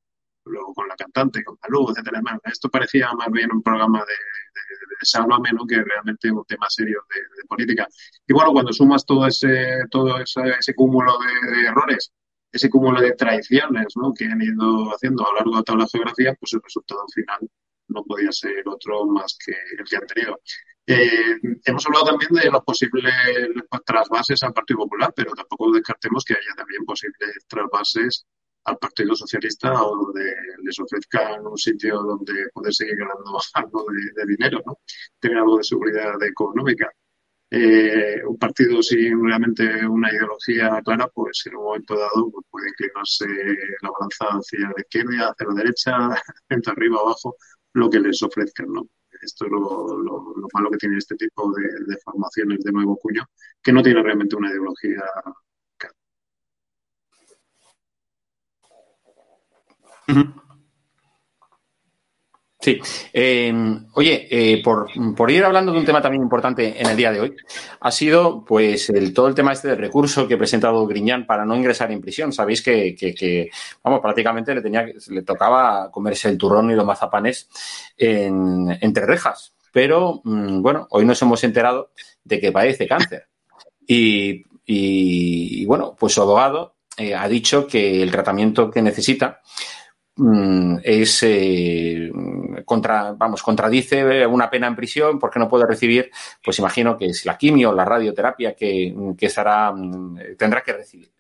luego con la cantante, con Malú, etcétera. Esto parecía más bien un programa de, de, menos que realmente un tema serio de, política. Y bueno, cuando sumas todo ese, todo ese, cúmulo de, errores, ese cúmulo de traiciones ¿no? que han ido haciendo a lo largo de toda la geografía, pues el resultado final no podía ser otro más que el que han tenido. Eh, hemos hablado también de los posibles trasvases al Partido Popular, pero tampoco descartemos que haya también posibles trasvases al Partido Socialista o donde les ofrezcan un sitio donde poder seguir ganando algo de, dinero, ¿no? tener algo de seguridad económica. Eh, un partido sin realmente una ideología clara, pues en un momento dado pues puede inclinarse la balanza hacia la izquierda, hacia la derecha, entre arriba, abajo, lo que les ofrezcan, ¿no? Esto es lo, malo que tiene este tipo de, formaciones de nuevo cuño, que no tiene realmente una ideología Sí. Eh, oye, eh, por, ir hablando de un tema también importante en el día de hoy, ha sido pues el, todo el tema este del recurso que ha presentado Griñán para no ingresar en prisión. Sabéis que, vamos, prácticamente le tenía le tocaba comerse el turrón y los mazapanes en, entre rejas. Pero mm, bueno, hoy nos hemos enterado de que padece cáncer. Y, bueno, pues su abogado eh, ha dicho que el tratamiento que necesita es eh, contra, vamos, contradice una pena en prisión porque no puede recibir, pues imagino que es la quimio la radioterapia que, estará, mm, tendrá que recibir.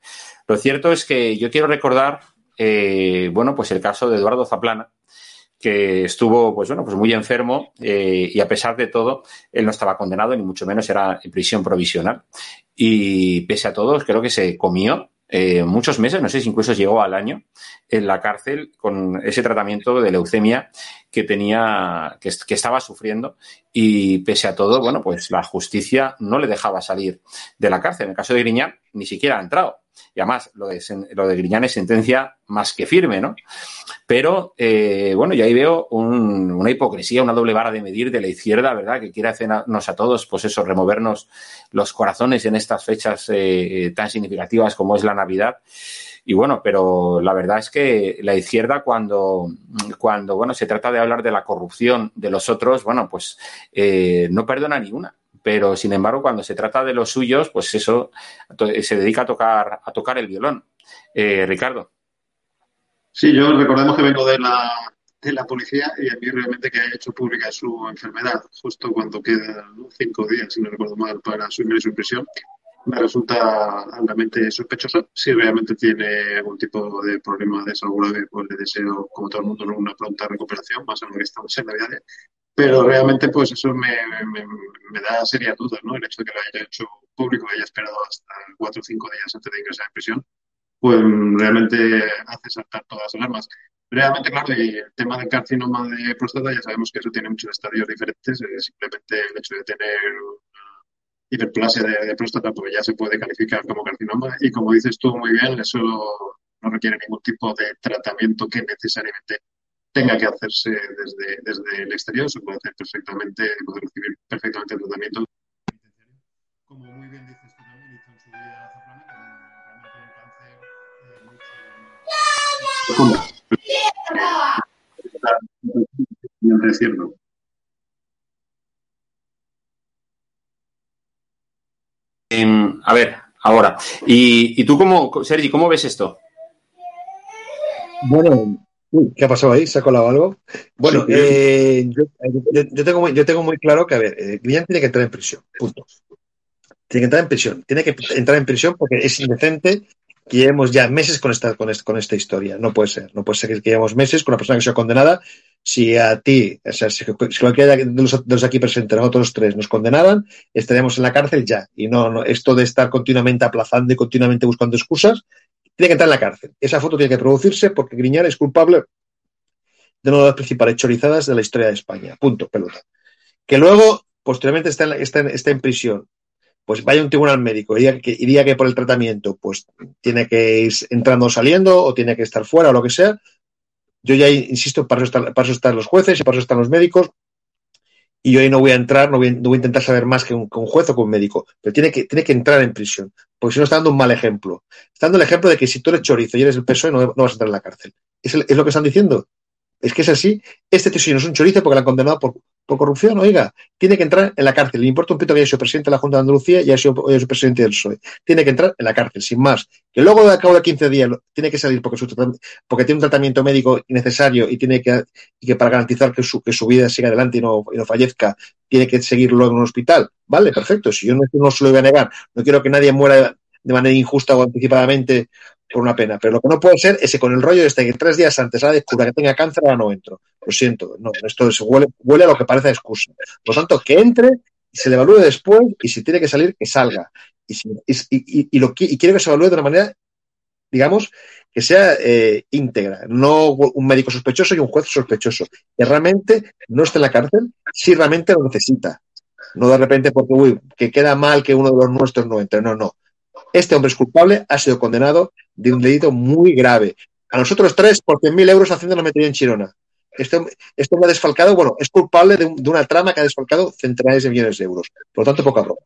Lo cierto es que yo quiero recordar, eh, bueno, pues el caso de Eduardo Zaplana, que estuvo, pues bueno, pues muy enfermo eh, y a pesar de todo, él no estaba condenado, ni mucho menos era en prisión provisional. Y pese a todo, creo que se comió eh, muchos meses, no sé si incluso llegó al año, en la cárcel con ese tratamiento de leucemia que tenía, que, estaba sufriendo y pese a todo, bueno, pues la justicia no le dejaba salir de la cárcel. En el caso de Griñán, ni siquiera ha entrado. Y además, lo de, lo de Griñán es sentencia más que firme, ¿no? Pero, eh, bueno, yo ahí veo una hipocresía, una doble vara de medir de la izquierda, ¿verdad? Que quiere hacernos a todos, pues eso, removernos los corazones en estas fechas eh, tan significativas como es la Navidad. Y bueno, pero la verdad es que la izquierda cuando, cuando bueno, se trata de hablar de la corrupción de los otros, bueno, pues eh, no perdona ni una pero sin embargo cuando se trata de los suyos, pues eso se dedica a tocar, a tocar el violón. Eh, Ricardo. Sí, yo recordemos que vengo de la, de la policía y a mí realmente que haya hecho pública su enfermedad justo cuando quedan cinco días, si no recuerdo mal, para su ingreso en prisión, me resulta altamente sospechoso. Si realmente tiene algún tipo de problema de salud grave, pues le deseo, como todo el mundo, una pronta recuperación, más lo que estamos en Navidad. Pero realmente, pues eso me, me, da serias dudas, ¿no? El hecho de que lo haya hecho público, haya esperado hasta cuatro o cinco días antes de ingresar en prisión, pues realmente hace saltar todas las alarmas. Realmente, claro, y el tema del carcinoma de próstata, ya sabemos que eso tiene muchos estadios diferentes. simplemente el hecho de tener hiperplasia de, de, próstata, pues ya se puede calificar como carcinoma. Y como dices tú muy bien, eso no requiere ningún tipo de tratamiento que necesariamente tenga que hacerse desde, desde el exterior, se puede hacer perfectamente, puede recibir perfectamente el tratamiento. Como muy bien dices tú también, hizo en su día realmente un cáncer a ver, ahora. ¿Y, y tú cómo, Sergi, cómo ves esto? Bueno, ¿Qué ha pasado ahí? ¿Se ha colado algo? Bueno, eh, yo, tengo muy, yo tengo muy claro que, a ver, eh, tiene que entrar en prisión, punto. Tiene que entrar en prisión. Tiene que entrar en prisión porque es indecente que llevemos ya meses con esta, con, esta, historia. No puede ser. No puede ser que llevemos meses con una persona que sea condenada. Si a ti, o sea, si, cualquiera de los, aquí presentes, nosotros tres, nos condenaran, estaríamos en la cárcel ya. Y no, no, esto de estar continuamente aplazando y continuamente buscando excusas, tiene que entrar en la cárcel. Esa foto tiene que producirse porque Griñán es culpable de una de las principales chorizadas de la historia de España. Punto, pelota. Que luego, posteriormente, está en, prisión. Pues vaya un tribunal médico y diría que, que por el tratamiento, pues tiene que ir entrando o saliendo, o tiene que estar fuera, o lo que sea. Yo ya insisto, para eso, para eso están los jueces y para eso están los médicos. Y yo ahí no voy a entrar, no voy, a intentar saber más que un, juez o que un médico, pero tiene que, tiene que entrar en prisión porque si no está dando un mal ejemplo. Está dando el ejemplo de que si tú eres chorizo y eres el PSOE, no, no vas a entrar en la cárcel. Es, es lo que están diciendo. Es que es así. Este tío no es un chorizo porque lo han condenado por, por corrupción, oiga, tiene que entrar en la cárcel. Le importa un pito que haya sido presidente de la Junta de Andalucía y haya sido, presidente del PSOE. Tiene que entrar en la cárcel, sin más. Que luego, de cabo de 15 días, tiene que salir porque, tiene un tratamiento médico innecesario y tiene que, y que para garantizar que su, que su vida siga adelante y no, y no fallezca, tiene que seguir luego en un hospital. Vale, perfecto. Si yo no, no se lo voy a negar, no quiero que nadie muera de manera injusta o anticipadamente por una pena. Pero lo que no puede ser es que con el rollo este que tres días antes ahora descubra que tenga cáncer, ahora no entro. Lo siento, no, esto huele, huele a lo que parece excusa. Por lo tanto, que entre, se le evalúe después y si tiene que salir, que salga. Y, y, y, lo, y quiero que se evalúe de una manera, digamos, que sea eh, íntegra, no un médico sospechoso y un juez sospechoso, que realmente no esté en la cárcel si realmente lo necesita. No de repente porque, uy, que queda mal que uno de los nuestros no entre. No, no. Este hombre es culpable, ha sido condenado de un delito muy grave. A nosotros tres, por 100.000 euros haciendo la metería en Chirona. Este, este hombre ha desfalcado, bueno, es culpable de, una trama que ha desfalcado centenares de millones de euros. Por lo tanto, poca ropa.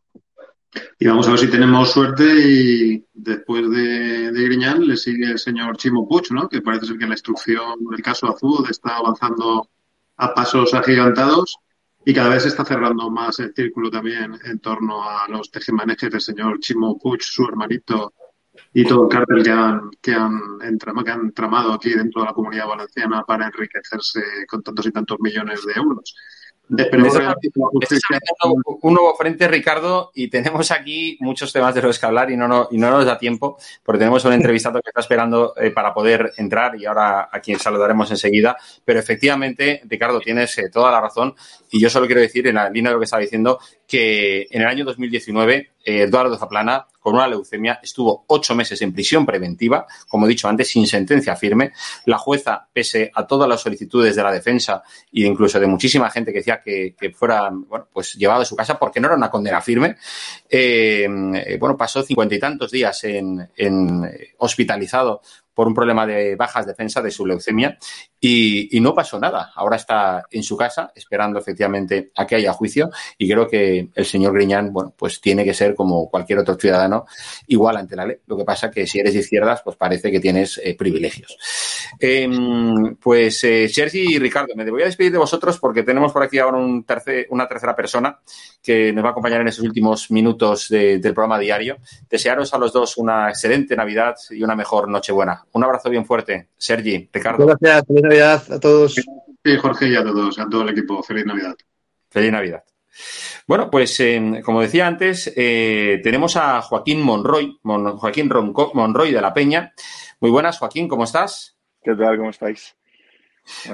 Y vamos a ver si tenemos suerte y después de, Griñán le sigue el señor Chimo Puig, ¿no? Que parece ser que la instrucción del caso Azul está avanzando a pasos agigantados y cada vez se está cerrando más el círculo también en torno a los tejemanejes del señor Chimo Puig, su hermanito, y todo el cártel que han, que han, que han tramado aquí dentro de la comunidad valenciana para enriquecerse con tantos y tantos millones de euros. Un nuevo frente, Ricardo, y tenemos aquí muchos temas de los que hablar y no, no, y no nos da tiempo, porque tenemos un entrevistado que está esperando eh, para poder entrar y ahora a quien saludaremos enseguida. Pero efectivamente, Ricardo, tienes eh, toda la razón y yo solo quiero decir, en la línea de lo que estaba diciendo, que en el año 2019 eh, Eduardo Zaplana, con una leucemia, estuvo ocho meses en prisión preventiva, como he dicho antes, sin sentencia firme. La jueza, pese a todas las solicitudes de la defensa e incluso de muchísima gente que decía que, fuera bueno, pues llevado a su casa porque no era una condena firme, eh, bueno, pasó cincuenta y tantos días en hospitalizado por un problema de bajas defensa de su leucemia y, no pasó nada. Ahora está en su casa esperando efectivamente a que haya juicio y creo que el señor Griñán, bueno, pues tiene que ser como cualquier otro ciudadano igual ante la ley. Lo que pasa que si eres de izquierdas, pues parece que tienes eh, privilegios. Em, pues eh, Sergi y Ricardo, me voy a despedir de vosotros porque tenemos por aquí ahora un tercer, una tercera persona que nos va a acompañar en estos últimos minutos del programa diario. Desearos a los dos una excelente Navidad y una mejor Nochebuena. Un abrazo bien fuerte. Sergi, Ricardo. Gracias, feliz Navidad a todos. Sí, Jorge y a todos, a todo el equipo. Feliz Navidad. Feliz Navidad. Bueno, pues eh, como decía antes, eh, tenemos a Joaquín Monroy, Joaquín Monroy de la Peña. Muy buenas, Joaquín, ¿cómo estás? ¿Qué tal? ¿Cómo estáis?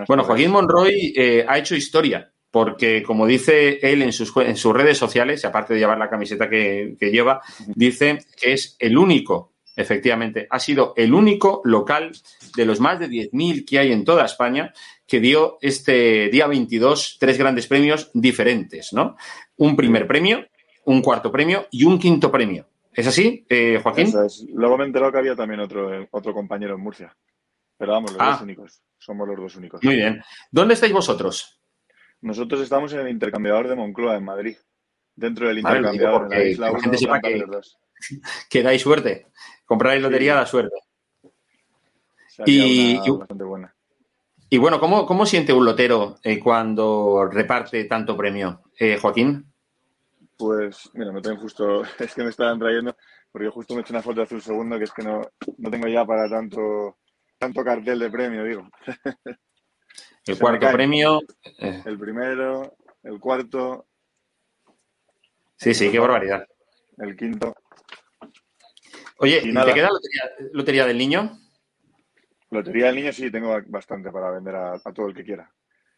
bueno, Joaquín Monroy eh, ha hecho historia, porque como dice él en sus, en sus redes sociales, y aparte de llevar la camiseta que lleva, dice que es el único Efectivamente, ha sido el único local de los más de 10.000 que hay en toda España que dio este día 22 tres grandes premios diferentes, ¿no? Un primer premio, un cuarto premio y un quinto premio. ¿Es así, eh, Joaquín? Luego me he enterado que había también otro, otro compañero en Murcia. Pero vamos, los ah. dos únicos. Somos los dos únicos. Muy bien. ¿Dónde estáis vosotros? Nosotros estamos en el intercambiador de Moncloa, en Madrid. Dentro del intercambiador, en la isla la gente sepa que dais suerte. Comprar lotería da suerte. Y, y, bueno, ¿cómo, ¿cómo, siente un lotero eh, cuando reparte tanto premio, eh, Joaquín? Pues, mira, me tengo justo, es que me estaban trayendo, porque justo me he hecho una foto hace un segundo, que es que no, no tengo ya para tanto, tanto cartel de premio, digo. El cuarto premio. Eh. El primero, el cuarto. Sí, sí, qué barbaridad. El quinto. Oye, ¿y te queda lotería, del niño? Lotería del niño sí, tengo bastante para vender a, todo el que quiera.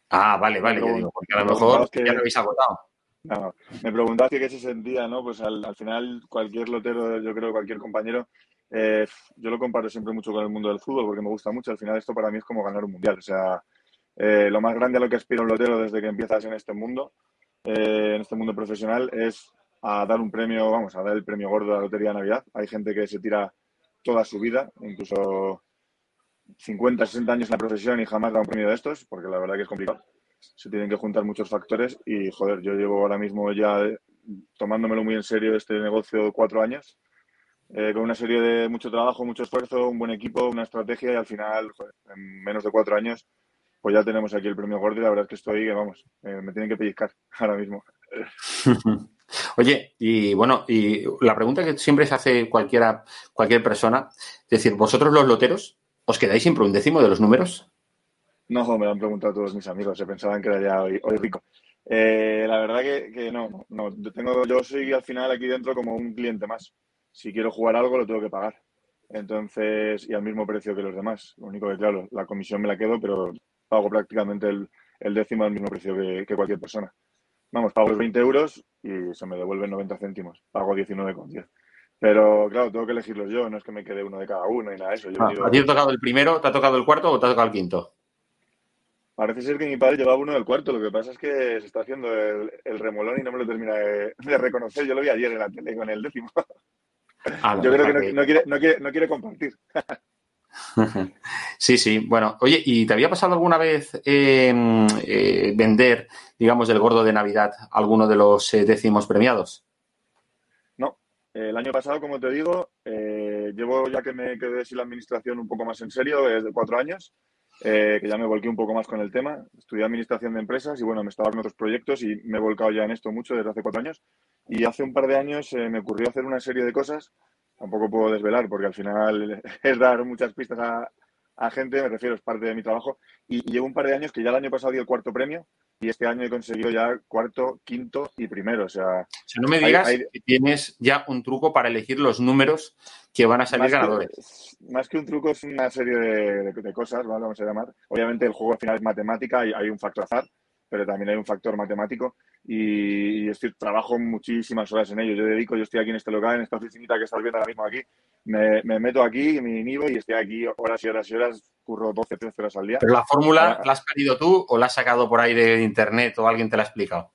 Ah, vale, vale, digo, porque a lo mejor ya lo habéis agotado. No, me preguntaste qué se sentía, ¿no? Pues al, final cualquier lotero, yo creo cualquier compañero, eh, yo lo comparo siempre mucho con el mundo del fútbol porque me gusta mucho. Al final esto para mí es como ganar un mundial. O sea, eh, lo más grande a lo que aspira un lotero desde que empiezas en este mundo, eh, en este mundo profesional, es a dar un premio, vamos, a dar el premio gordo de la Lotería de Navidad. Hay gente que se tira toda su vida, incluso 50, 60 años en la profesión y jamás da un premio de estos, porque la verdad que es complicado. Se tienen que juntar muchos factores y, joder, yo llevo ahora mismo ya tomándomelo muy en serio este negocio cuatro años. eh, con una serie de mucho trabajo, mucho esfuerzo, un buen equipo, una estrategia y al final, en menos de cuatro años, pues ya tenemos aquí el premio Gordo y la verdad es que estoy, que vamos, eh, me tienen que pellizcar ahora mismo. Oye, y bueno, y la pregunta que siempre se hace cualquiera, cualquier persona, es decir, vosotros los loteros, ¿os quedáis siempre un décimo de los números? No, me lo han preguntado todos mis amigos, se pensaban que era ya hoy, rico. Eh, la verdad que, no, no, yo, tengo, yo soy al final aquí dentro como un cliente más. Si quiero jugar algo, lo tengo que pagar. Entonces, y al mismo precio que los demás. Lo único que, claro, la comisión me la quedo, pero pago prácticamente el, décimo al mismo precio que, cualquier persona. Vamos, pago los 20 euros y se me devuelven 90 céntimos. Pago 19,10. Pero claro, tengo que elegirlos yo, no es que me quede uno de cada uno y nada de eso. Ah, ¿A ti te ha tocado el primero, te ha tocado el cuarto o te ha tocado el quinto? Parece ser que mi padre llevaba uno del cuarto, lo que pasa es que se está haciendo el, remolón y no me lo termina de, reconocer. Yo lo vi ayer en la tele con el décimo. Ah, Yo creo que no, quiere, no, quiere, no quiere compartir. Sí, sí. Bueno, oye, ¿y te había pasado alguna vez em, eh, vender, digamos, del gordo de Navidad alguno de los eh, décimos premiados? No. El año pasado, como te digo, eh, llevo ya que me quedé sin la administración un poco más en serio, desde cuatro años. Eh, que ya me volqué un poco más con el tema. Estudié administración de empresas y bueno, me estaba en otros proyectos y me he volcado ya en esto mucho desde hace cuatro años. Y hace un par de años me ocurrió hacer una serie de cosas. Tampoco puedo desvelar porque al final es dar muchas pistas a, a gente, me refiero, es parte de mi trabajo. Y, llevo un par de años que ya el año pasado di el cuarto premio y este año he conseguido ya cuarto, quinto y primero. O sea, no me digas que tienes ya un truco para elegir los números que van a salir ganadores. más que un truco es una serie de, cosas, vamos a llamar. Obviamente el juego al final es matemática y hay un factor azar, pero también hay un factor matemático y, estoy, trabajo muchísimas horas en ello. Yo dedico, yo estoy aquí en este local, en esta oficinita que estás viendo ahora mismo aquí, me, meto aquí, me inhibo y estoy aquí horas y horas y horas, curro 12, 13 horas al día. ¿Pero la fórmula la has pedido tú o la has sacado por ahí de internet o alguien te la ha explicado?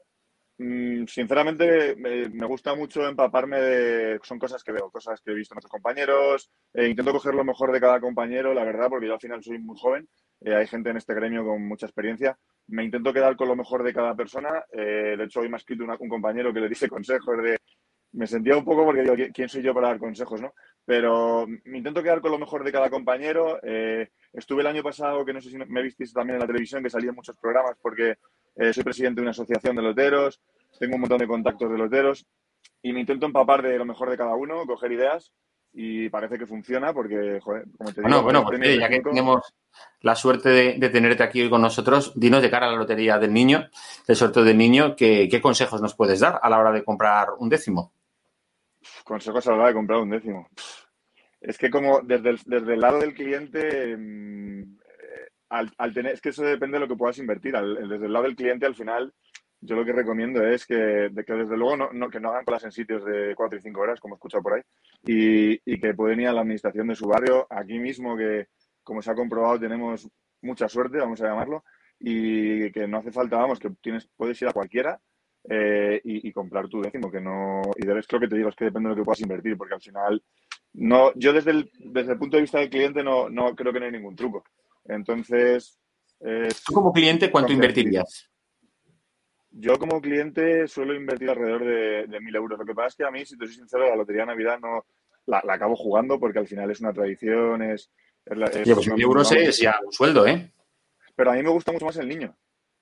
Mm, sinceramente, me, gusta mucho empaparme de. Son cosas que veo, cosas que he visto en otros compañeros. Eh, intento coger lo mejor de cada compañero, la verdad, porque yo al final soy muy joven. Eh, hay gente en este gremio con mucha experiencia. Me intento quedar con lo mejor de cada persona. Eh, de hecho, hoy me ha escrito un compañero que le dice consejos de. Me sentía un poco porque digo, ¿quién soy yo para dar consejos, no? Pero me intento quedar con lo mejor de cada compañero. estuve el año pasado, que no sé si me visteis también en la televisión, que salía en muchos programas porque eh, soy presidente de una asociación de loteros, tengo un montón de contactos de loteros y me intento empapar de lo mejor de cada uno, coger ideas y parece que funciona porque, joder, como te digo... Bueno, bueno, ya que tenemos la suerte de, tenerte aquí hoy con nosotros, dinos de cara a la lotería del niño, el sorteo del niño, ¿qué, consejos nos puedes dar a la hora de comprar un décimo? La hora de comprar un décimo. Es que como desde el, desde el lado del cliente... Mm, al, tener, es que eso depende de lo que puedas invertir. desde el lado del cliente, al final, yo lo que recomiendo es que, de que desde luego no, que no hagan colas en sitios de 4 y 5 horas, como he escuchado por ahí, y, que pueden ir a la administración de su barrio, aquí mismo, que como se ha comprobado, tenemos mucha suerte, vamos a llamarlo, y que no hace falta, vamos, que tienes, puedes ir a cualquiera eh, y, comprar tu décimo, que no, y debes, creo que te digo, es que depende de lo que puedas invertir, porque al final, no, yo desde el, desde el punto de vista del cliente no, no creo que no hay ningún truco. Entonces. ¿Tú como cliente cuánto invertirías? Yo como cliente suelo invertir alrededor de, de 1.000 euros. Lo que pasa es que a mí, si te soy sincero, la Lotería de Navidad no la, acabo jugando porque al final es una tradición, es... es, pues euros es ya un sueldo, ¿eh? Pero a mí me gusta mucho más el niño.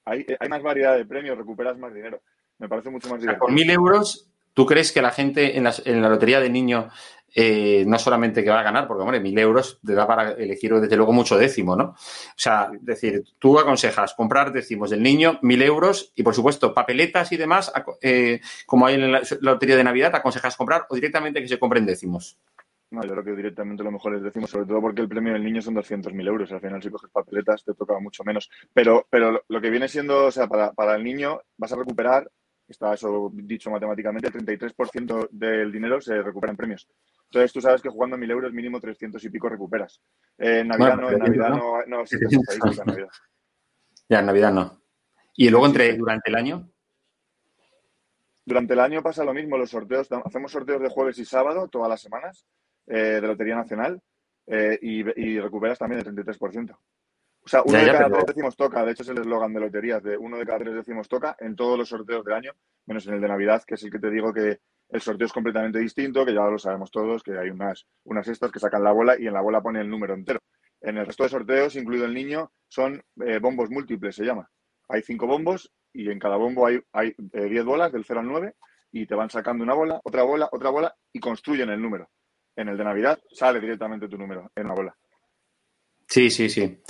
Hay, hay más variedad de premios, recuperas más dinero. Me parece mucho más divertido. con 1.000 euros, ¿tú crees que la gente en, en la Lotería de Niño eh, no solamente que va a ganar, porque, hombre, mil euros te da para elegir, desde luego, mucho décimo, ¿no? O sea, es decir, tú aconsejas comprar décimos del niño, mil euros, y, por supuesto, papeletas y demás, eh, como hay en la lotería de Navidad, aconsejas comprar o directamente que se compren décimos. No, yo creo que directamente lo mejor es décimos, sobre todo porque el premio del niño son 200.000 euros. Al final, si coges papeletas, te toca mucho menos. Pero, pero lo que viene siendo, o sea, para, para el niño, vas a recuperar está eso dicho matemáticamente, el 33% del dinero se recupera en premios. Entonces tú sabes que jugando mil euros mínimo 300 y pico recuperas. en Navidad no, en Navidad no, no, esa en Navidad. Ya, en Navidad no. ¿Y luego entre durante el año? Durante el año pasa lo mismo, los sorteos, hacemos sorteos de jueves y sábado todas las semanas eh, de Lotería Nacional eh, y, recuperas también el 33%. O sea, uno de cada tres décimos toca, de hecho es el eslogan de loterías, de uno de cada tres décimos toca en todos los sorteos del año, menos en el de Navidad, que es el que te digo que, El sorteo es completamente distinto, que ya lo sabemos todos, que hay unas, unas estas que sacan la bola y en la bola pone el número entero. En el resto de sorteos, incluido el niño, son eh, bombos múltiples, se llama. Hay cinco bombos y en cada bombo hay, hay eh, diez bolas del 0 al 9 y te van sacando una bola, otra bola, otra bola y construyen el número. En el de Navidad sale directamente tu número en la bola. Sí, sí, sí.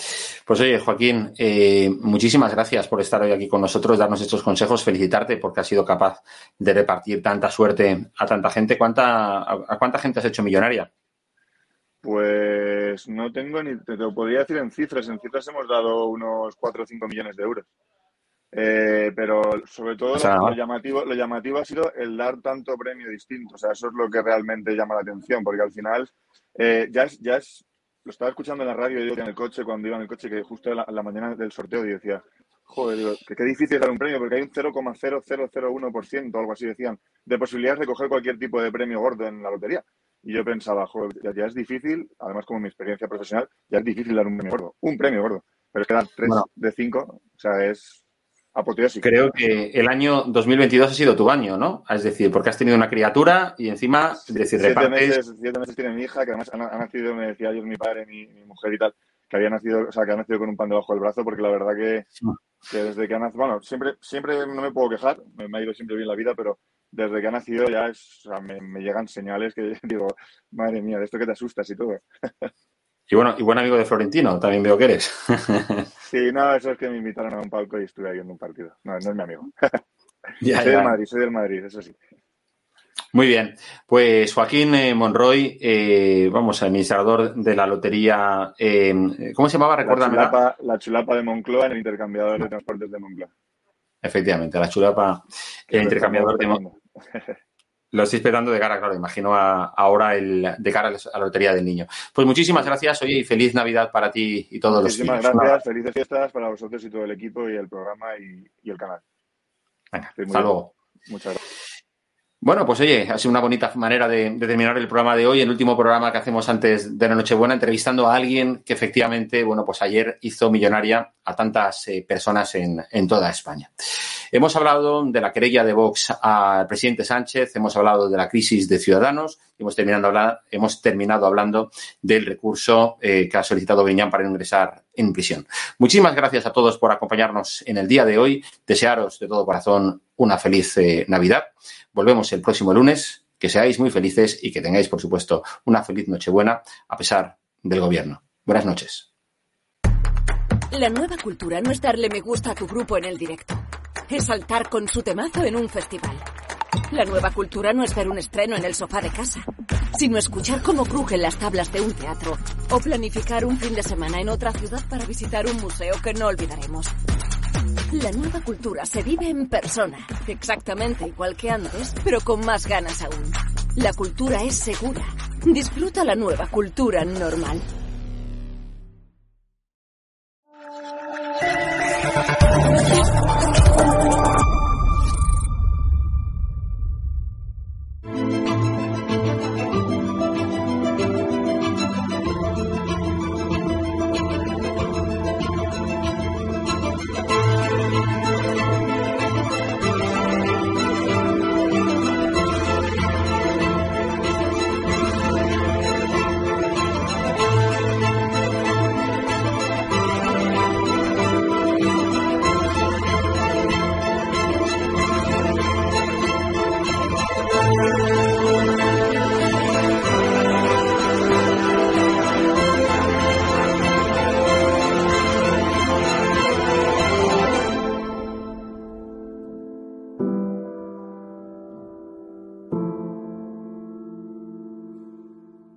Pues oye, Joaquín, eh, muchísimas gracias por estar hoy aquí con nosotros, darnos estos consejos, felicitarte porque has sido capaz de repartir tanta suerte a tanta gente. ¿Cuánta, a, cuánta gente has hecho millonaria? Pues no tengo ni, te lo podría decir en cifras. En cifras hemos dado unos 4 o 5 millones de euros. Eh, pero sobre todo lo, llamativo, lo llamativo ha sido el dar tanto premio distinto. O sea, eso es lo que realmente llama la atención, porque al final eh, ya, es, ya es lo estaba escuchando en la radio yo en el coche, cuando iba en el coche, que justo la, la mañana del sorteo y decía, joder, digo, que qué difícil dar un premio, porque hay un 0,0001% o algo así decían, de posibilidades de coger cualquier tipo de premio gordo en la lotería. Y yo pensaba, joder, ya, es difícil, además como mi experiencia profesional, ya es difícil dar un premio gordo, un premio gordo. Pero es que dar 3 de 5, o sea, es Creo que el año 2022 ha sido tu año, ¿no? Es decir, porque has tenido una criatura y encima, es decir, siete repartes... Meses, siete meses tiene mi hija, que además ha, nacido, me decía ayer mi padre, mi, mi, mujer y tal, que había nacido, o sea, que ha nacido con un pan debajo del brazo, porque la verdad que, que desde que ha nacido, bueno, siempre, siempre no me puedo quejar, me, me, ha ido siempre bien la vida, pero desde que ha nacido ya es, o sea, me, me llegan señales que digo, madre mía, de esto que te asustas y todo. Y bueno, y buen amigo de Florentino, también veo que eres. sí, no, eso es que me invitaron a un palco y estuve viendo un partido. No, no es mi amigo. soy del Madrid, soy del Madrid, eso sí. Muy bien, pues Joaquín eh, Monroy, eh, vamos, administrador de la lotería, eh, ¿cómo se llamaba? Recuérdame. La chulapa, la chulapa de Moncloa en el intercambiador de transportes de Moncloa. Efectivamente, la chulapa, el intercambiador de Moncloa. Lo estoy esperando de cara, claro, imagino ahora el, de cara a la lotería del niño. Pues muchísimas gracias, oye, y feliz Navidad para ti y todos los Muchísimas gracias, felices fiestas para vosotros y todo el equipo y el programa y, el canal. Venga, hasta luego. Muchas gracias. Bueno, pues oye, ha sido una bonita manera de, terminar el programa de hoy, el último programa que hacemos antes de la Nochebuena, entrevistando a alguien que efectivamente, bueno, pues ayer hizo millonaria a tantas eh, personas en, en, toda España. Hemos hablado de la querella de Vox al presidente Sánchez, hemos hablado de la crisis de Ciudadanos hemos terminado, hablar, hemos terminado hablando del recurso eh, que ha solicitado Beñán para ingresar en prisión. Muchísimas gracias a todos por acompañarnos en el día de hoy. Desearos de todo corazón una feliz eh, Navidad. Volvemos el próximo lunes. Que seáis muy felices y que tengáis, por supuesto, una feliz Nochebuena a pesar del gobierno. Buenas noches. La nueva cultura no es darle me gusta a tu grupo en el directo. Es saltar con su temazo en un festival. La nueva cultura no es ver un estreno en el sofá de casa, sino escuchar cómo crujen las tablas de un teatro o planificar un fin de semana en otra ciudad para visitar un museo que no olvidaremos. La nueva cultura se vive en persona, exactamente igual que antes, pero con más ganas aún. La cultura es segura. Disfruta la nueva cultura normal.